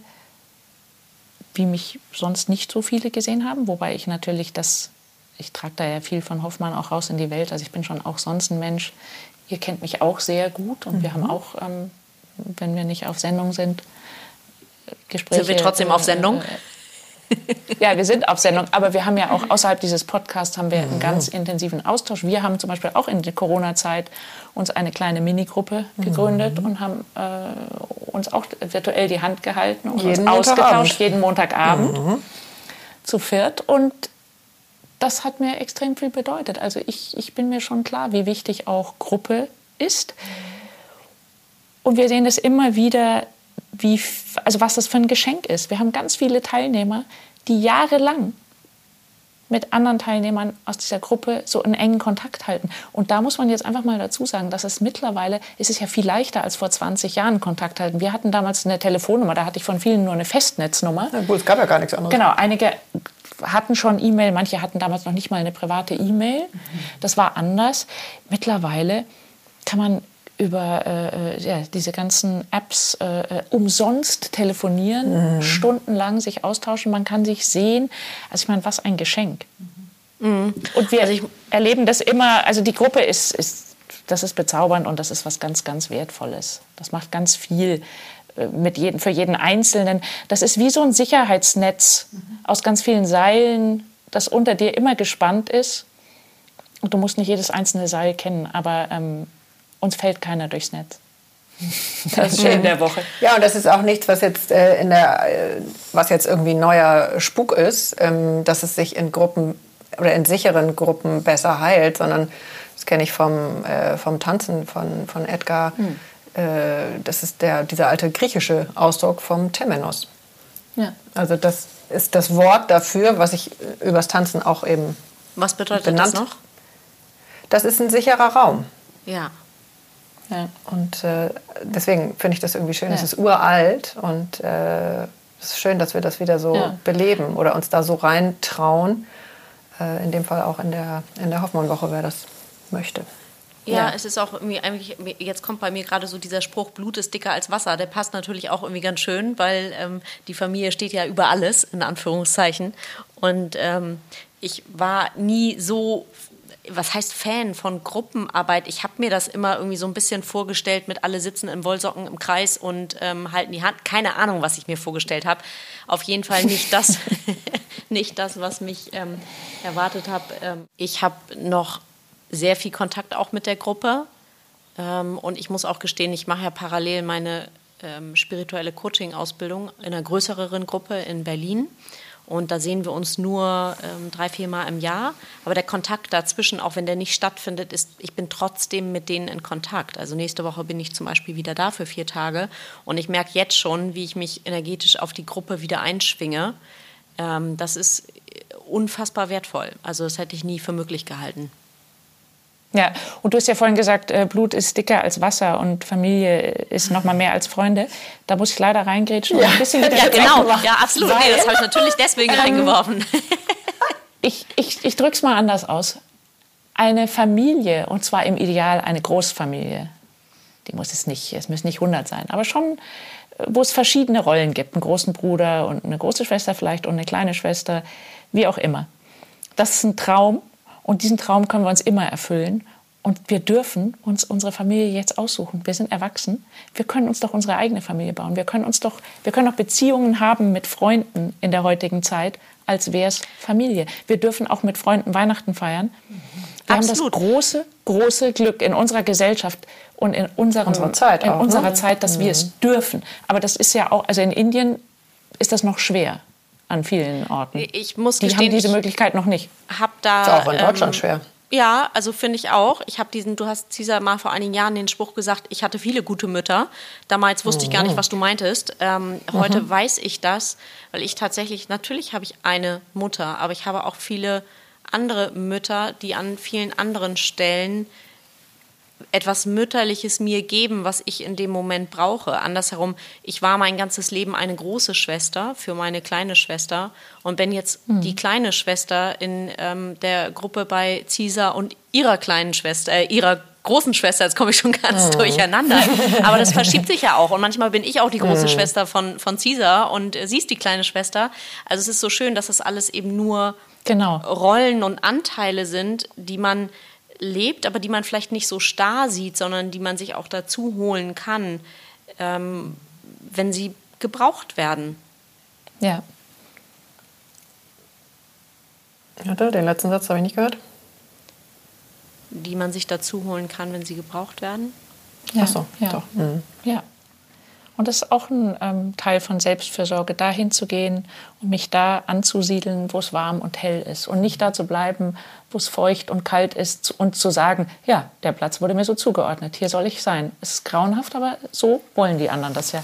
wie mich sonst nicht so viele gesehen haben. Wobei ich natürlich das, ich trage da ja viel von Hoffmann auch raus in die Welt. Also ich bin schon auch sonst ein Mensch. Ihr kennt mich auch sehr gut und mhm. wir haben mhm. auch, ähm, wenn wir nicht auf Sendung sind, Gespräche. Sind wir trotzdem auf Sendung? Äh, [laughs] ja, wir sind auf Sendung, aber wir haben ja auch außerhalb dieses Podcasts haben wir einen mhm. ganz intensiven Austausch. Wir haben zum Beispiel auch in der Corona-Zeit uns eine kleine Minigruppe gegründet mhm. und haben äh, uns auch virtuell die Hand gehalten und jeden uns ausgetauscht, jeden Montagabend mhm. zu viert. Und das hat mir extrem viel bedeutet. Also ich, ich bin mir schon klar, wie wichtig auch Gruppe ist. Und wir sehen es immer wieder, wie, also was das für ein Geschenk ist. Wir haben ganz viele Teilnehmer, die jahrelang mit anderen Teilnehmern aus dieser Gruppe so einen engen Kontakt halten. Und da muss man jetzt einfach mal dazu sagen, dass es mittlerweile ist es ja viel leichter als vor 20 Jahren Kontakt halten. Wir hatten damals eine Telefonnummer, da hatte ich von vielen nur eine Festnetznummer. Ja, es gab ja gar nichts anderes. Genau, einige hatten schon E-Mail, manche hatten damals noch nicht mal eine private E-Mail. Das war anders. Mittlerweile kann man über äh, äh, ja, diese ganzen Apps äh, äh, umsonst telefonieren, mhm. stundenlang sich austauschen, man kann sich sehen. Also ich meine, was ein Geschenk. Mhm. Und wir also erleben das immer, also die Gruppe ist, ist, das ist bezaubernd und das ist was ganz, ganz Wertvolles. Das macht ganz viel äh, mit jedem, für jeden Einzelnen. Das ist wie so ein Sicherheitsnetz mhm. aus ganz vielen Seilen, das unter dir immer gespannt ist. Und du musst nicht jedes einzelne Seil kennen, aber ähm, uns fällt keiner durchs Netz. [laughs] Das ist schön der Woche. Ja, und das ist auch nichts, was jetzt äh, in der, äh, was jetzt irgendwie neuer Spuk ist, ähm, dass es sich in Gruppen oder in sicheren Gruppen besser heilt, sondern das kenne ich vom, äh, vom Tanzen von, von Edgar. Hm. Äh, das ist der, dieser alte griechische Ausdruck vom Temenos. Ja. Also das ist das Wort dafür, was ich übers Tanzen auch eben Was bedeutet benannt. das noch? Das ist ein sicherer Raum. Ja. Ja. Und äh, deswegen finde ich das irgendwie schön. Ja. Es ist uralt und äh, es ist schön, dass wir das wieder so ja. beleben oder uns da so reintrauen. Äh, in dem Fall auch in der, in der Hoffmann-Woche, wer das möchte. Ja, ja, es ist auch irgendwie eigentlich, jetzt kommt bei mir gerade so dieser Spruch, Blut ist dicker als Wasser. Der passt natürlich auch irgendwie ganz schön, weil ähm, die Familie steht ja über alles, in Anführungszeichen. Und ähm, ich war nie so was heißt Fan von Gruppenarbeit? Ich habe mir das immer irgendwie so ein bisschen vorgestellt, mit alle sitzen in Wollsocken im Kreis und ähm, halten die Hand. Keine Ahnung, was ich mir vorgestellt habe. Auf jeden Fall nicht [laughs] das, [laughs] nicht das, was mich ähm, erwartet habe. Ähm, ich habe noch sehr viel Kontakt auch mit der Gruppe. Ähm, und ich muss auch gestehen, ich mache ja parallel meine ähm, spirituelle Coaching-Ausbildung in einer größeren Gruppe in Berlin. Und da sehen wir uns nur ähm, drei, vier Mal im Jahr. Aber der Kontakt dazwischen, auch wenn der nicht stattfindet, ist, ich bin trotzdem mit denen in Kontakt. Also nächste Woche bin ich zum Beispiel wieder da für vier Tage. Und ich merke jetzt schon, wie ich mich energetisch auf die Gruppe wieder einschwinge. Ähm, das ist unfassbar wertvoll. Also das hätte ich nie für möglich gehalten. Ja, und du hast ja vorhin gesagt, äh, Blut ist dicker als Wasser und Familie ist noch mal mehr als Freunde. Da muss ich leider reingrätschen. Ja, ein bisschen ja genau. Ja, absolut. Nee, das habe ich natürlich deswegen ähm, reingeworfen. ich ich, ich drücke es mal anders aus. Eine Familie, und zwar im Ideal eine Großfamilie, die muss es nicht, es müssen nicht 100 sein, aber schon, äh, wo es verschiedene Rollen gibt. Einen großen Bruder und eine große Schwester vielleicht und eine kleine Schwester, wie auch immer. Das ist ein Traum und diesen Traum können wir uns immer erfüllen. Und wir dürfen uns unsere Familie jetzt aussuchen. Wir sind erwachsen. Wir können uns doch unsere eigene Familie bauen. Wir können uns doch, wir können doch Beziehungen haben mit Freunden in der heutigen Zeit, als wäre es Familie. Wir dürfen auch mit Freunden Weihnachten feiern. Wir Absolut. haben das große, große Glück in unserer Gesellschaft und in, unserem, unserer Zeit, in auch, unserer ne? Zeit, dass mhm. wir es dürfen. Aber das ist ja auch, also in Indien ist das noch schwer an vielen Orten. Ich muss Die gestehen, haben diese Möglichkeit noch nicht. Hab da, ist auch in Deutschland ähm, schwer. Ja, also finde ich auch. Ich habe diesen, du hast Cesar mal vor einigen Jahren den Spruch gesagt, ich hatte viele gute Mütter. Damals wusste ich gar nicht, mhm. was du meintest. Ähm, heute mhm. weiß ich das, weil ich tatsächlich, natürlich habe ich eine Mutter, aber ich habe auch viele andere Mütter, die an vielen anderen Stellen etwas Mütterliches mir geben, was ich in dem Moment brauche. Andersherum, ich war mein ganzes Leben eine große Schwester für meine kleine Schwester. Und wenn jetzt mhm. die kleine Schwester in ähm, der Gruppe bei Cisa und ihrer kleinen Schwester, äh, ihrer großen Schwester, jetzt komme ich schon ganz mhm. durcheinander. Aber das verschiebt sich ja auch. Und manchmal bin ich auch die große mhm. Schwester von, von Caesar und äh, sie ist die kleine Schwester. Also es ist so schön, dass das alles eben nur genau. Rollen und Anteile sind, die man lebt, aber die man vielleicht nicht so starr sieht, sondern die man sich auch dazu holen kann, ähm, wenn sie gebraucht werden. Ja. Warte, den letzten Satz habe ich nicht gehört. Die man sich dazu holen kann, wenn sie gebraucht werden. Ja, Ach so, ja. doch. Mhm. Ja. Und das ist auch ein ähm, Teil von Selbstfürsorge, dahin zu gehen und mich da anzusiedeln, wo es warm und hell ist. Und nicht da zu bleiben, wo es feucht und kalt ist und zu sagen, ja, der Platz wurde mir so zugeordnet, hier soll ich sein. Es ist grauenhaft, aber so wollen die anderen das ja.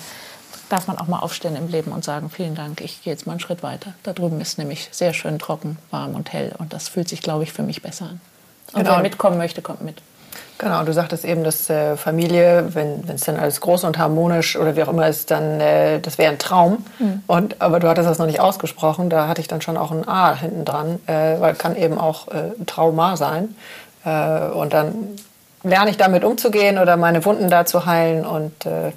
Darf man auch mal aufstehen im Leben und sagen, vielen Dank, ich gehe jetzt mal einen Schritt weiter. Da drüben ist nämlich sehr schön trocken, warm und hell. Und das fühlt sich, glaube ich, für mich besser an. Und genau. wer mitkommen möchte, kommt mit. Genau, du sagtest eben, dass äh, Familie, wenn es dann alles groß und harmonisch oder wie auch immer ist, dann äh, das wäre ein Traum. Mhm. Und, aber du hattest das noch nicht ausgesprochen, da hatte ich dann schon auch ein A hinten dran, äh, weil kann eben auch äh, Trauma sein. Äh, und dann lerne ich damit umzugehen oder meine Wunden da zu heilen und äh,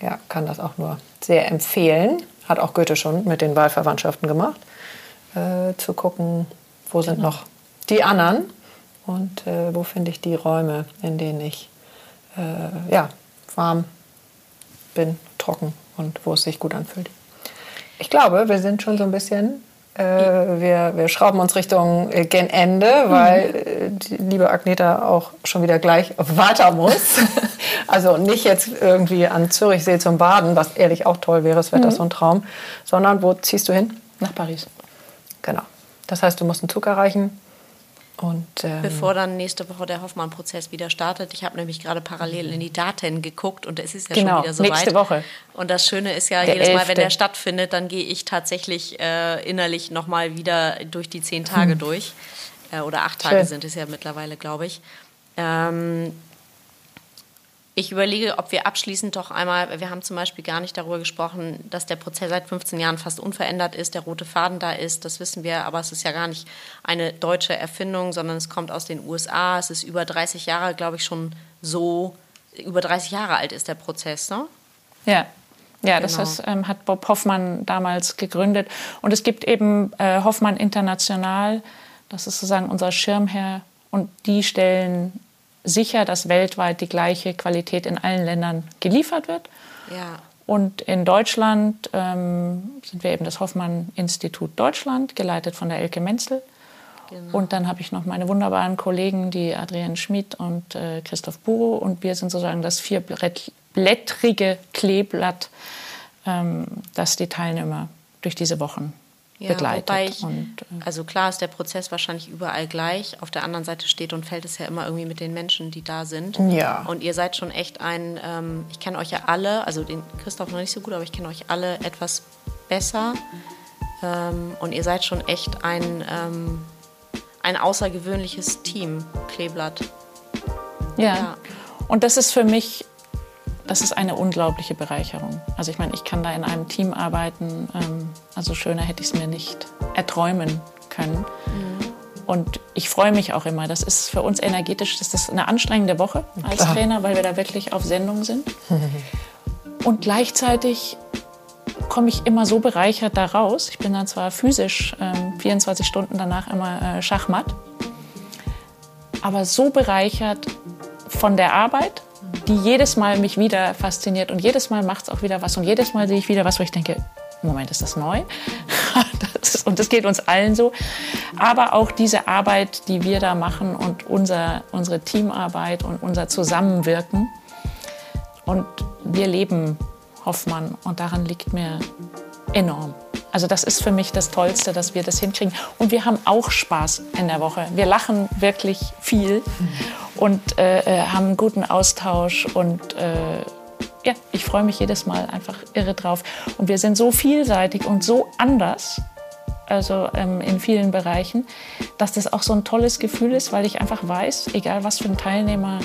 ja, kann das auch nur sehr empfehlen. Hat auch Goethe schon mit den Wahlverwandtschaften gemacht, äh, zu gucken, wo sind genau. noch die anderen und äh, wo finde ich die Räume, in denen ich äh, ja, warm bin, trocken und wo es sich gut anfühlt. Ich glaube, wir sind schon so ein bisschen, äh, wir, wir schrauben uns Richtung äh, gen Ende, mhm. weil äh, die liebe Agneta auch schon wieder gleich weiter muss. [laughs] also nicht jetzt irgendwie an Zürichsee zum Baden, was ehrlich auch toll wäre, es wäre mhm. das so ein Traum, sondern wo ziehst du hin? Nach Paris. Genau. Das heißt, du musst einen Zug erreichen, und, ähm, Bevor dann nächste Woche der Hoffmann-Prozess wieder startet. Ich habe nämlich gerade parallel in die Daten geguckt und es ist ja genau, schon wieder soweit. nächste Woche. Und das Schöne ist ja, der jedes Mal, wenn der stattfindet, dann gehe ich tatsächlich äh, innerlich nochmal wieder durch die zehn Tage hm. durch. Äh, oder acht Tage Schön. sind es ja mittlerweile, glaube ich. Ähm, ich überlege, ob wir abschließend doch einmal, wir haben zum Beispiel gar nicht darüber gesprochen, dass der Prozess seit 15 Jahren fast unverändert ist, der rote Faden da ist, das wissen wir, aber es ist ja gar nicht eine deutsche Erfindung, sondern es kommt aus den USA. Es ist über 30 Jahre, glaube ich, schon so, über 30 Jahre alt ist der Prozess, ne? Ja. Ja, das genau. heißt, ähm, hat Bob Hoffmann damals gegründet. Und es gibt eben äh, Hoffmann International, das ist sozusagen unser Schirmherr. Und die stellen sicher, dass weltweit die gleiche Qualität in allen Ländern geliefert wird. Ja. Und in Deutschland ähm, sind wir eben das Hoffmann-Institut Deutschland, geleitet von der Elke Menzel. Genau. Und dann habe ich noch meine wunderbaren Kollegen, die Adrienne Schmid und äh, Christoph Buro. Und wir sind sozusagen das vierblättrige Kleeblatt, ähm, das die Teilnehmer durch diese Wochen ja, begleitet. Wobei ich, und, äh, also klar ist der Prozess wahrscheinlich überall gleich. Auf der anderen Seite steht und fällt es ja immer irgendwie mit den Menschen, die da sind. Ja. Und ihr seid schon echt ein, ähm, ich kenne euch ja alle, also den Christoph noch nicht so gut, aber ich kenne euch alle etwas besser. Ähm, und ihr seid schon echt ein, ähm, ein außergewöhnliches Team, Kleeblatt. ja. ja. Und das ist für mich das ist eine unglaubliche Bereicherung. Also ich meine, ich kann da in einem Team arbeiten. Ähm, also schöner hätte ich es mir nicht erträumen können. Mhm. Und ich freue mich auch immer. Das ist für uns energetisch, das ist eine anstrengende Woche als Klar. Trainer, weil wir da wirklich auf Sendung sind. [laughs] Und gleichzeitig komme ich immer so bereichert da raus. Ich bin dann zwar physisch ähm, 24 Stunden danach immer äh, Schachmatt, aber so bereichert von der Arbeit die jedes Mal mich wieder fasziniert und jedes Mal macht es auch wieder was und jedes Mal sehe ich wieder was, wo ich denke, Moment, ist das neu? [laughs] Das, und das geht uns allen so. Aber auch diese Arbeit, die wir da machen und unser, unsere Teamarbeit und unser Zusammenwirken. Und wir leben Hoffmann und daran liegt mir enorm. Also das ist für mich das Tollste, dass wir das hinkriegen. Und wir haben auch Spaß in der Woche. Wir lachen wirklich viel und äh, äh, haben einen guten Austausch. Und äh, ja, ich freue mich jedes Mal einfach irre drauf. Und wir sind so vielseitig und so anders, also ähm, in vielen Bereichen, dass das auch so ein tolles Gefühl ist, weil ich einfach weiß, egal was für ein Teilnehmer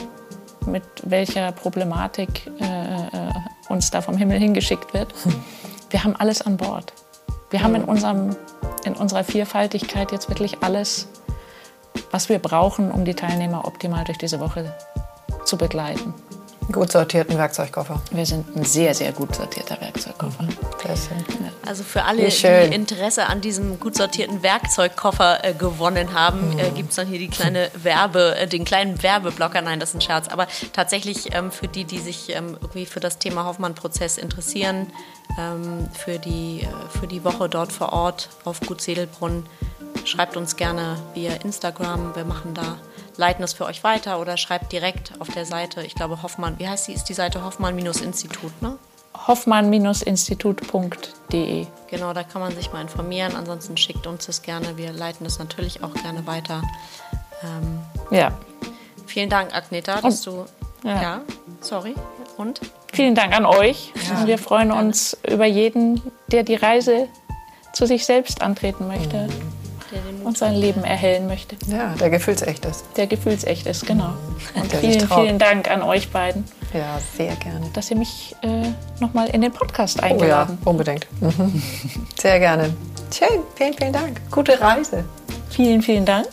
mit welcher Problematik äh, äh uns da vom Himmel hingeschickt wird, [laughs] wir haben alles an Bord. Wir haben in, unserem, in unserer Vielfaltigkeit jetzt wirklich alles, was wir brauchen, um die Teilnehmer optimal durch diese Woche zu begleiten. Gut sortierten Werkzeugkoffer. Wir sind ein sehr, sehr gut sortierter Werkzeugkoffer. Also für alle, die Interesse an diesem gut sortierten Werkzeugkoffer äh, gewonnen haben, äh, gibt es dann hier die kleine Werbe, äh, den kleinen Werbeblocker. Nein, das ist ein Scherz. Aber tatsächlich ähm, für die, die sich ähm, irgendwie für das Thema Hoffmann-Prozess interessieren, ähm, für, die, äh, für die Woche dort vor Ort auf Gut Sedelbrunn. Schreibt uns gerne via Instagram. Wir machen da, leiten es für euch weiter oder schreibt direkt auf der Seite. Ich glaube, Hoffmann, wie heißt die? Ist die Seite Hoffmann-Institut, ne? hoffmann-institut.de. Genau, da kann man sich mal informieren. Ansonsten schickt uns das gerne. Wir leiten das natürlich auch gerne weiter. Ähm, ja. Vielen Dank, Agneta, dass Und, du. Ja. ja. sorry. Und? Vielen Dank an euch. Ja, wir freuen gerne. uns über jeden, der die Reise zu sich selbst antreten möchte. Mhm. Und sein Leben erhellen möchte. Ja, der gefühlsecht ist. Der gefühlsecht ist, genau. Und vielen, vielen Dank an euch beiden. Ja, sehr gerne. Dass ihr mich äh, nochmal in den Podcast eingeladen Oh ja, unbedingt. Mhm. Sehr gerne. Schön, vielen, vielen Dank. Gute Reise. Vielen, vielen Dank.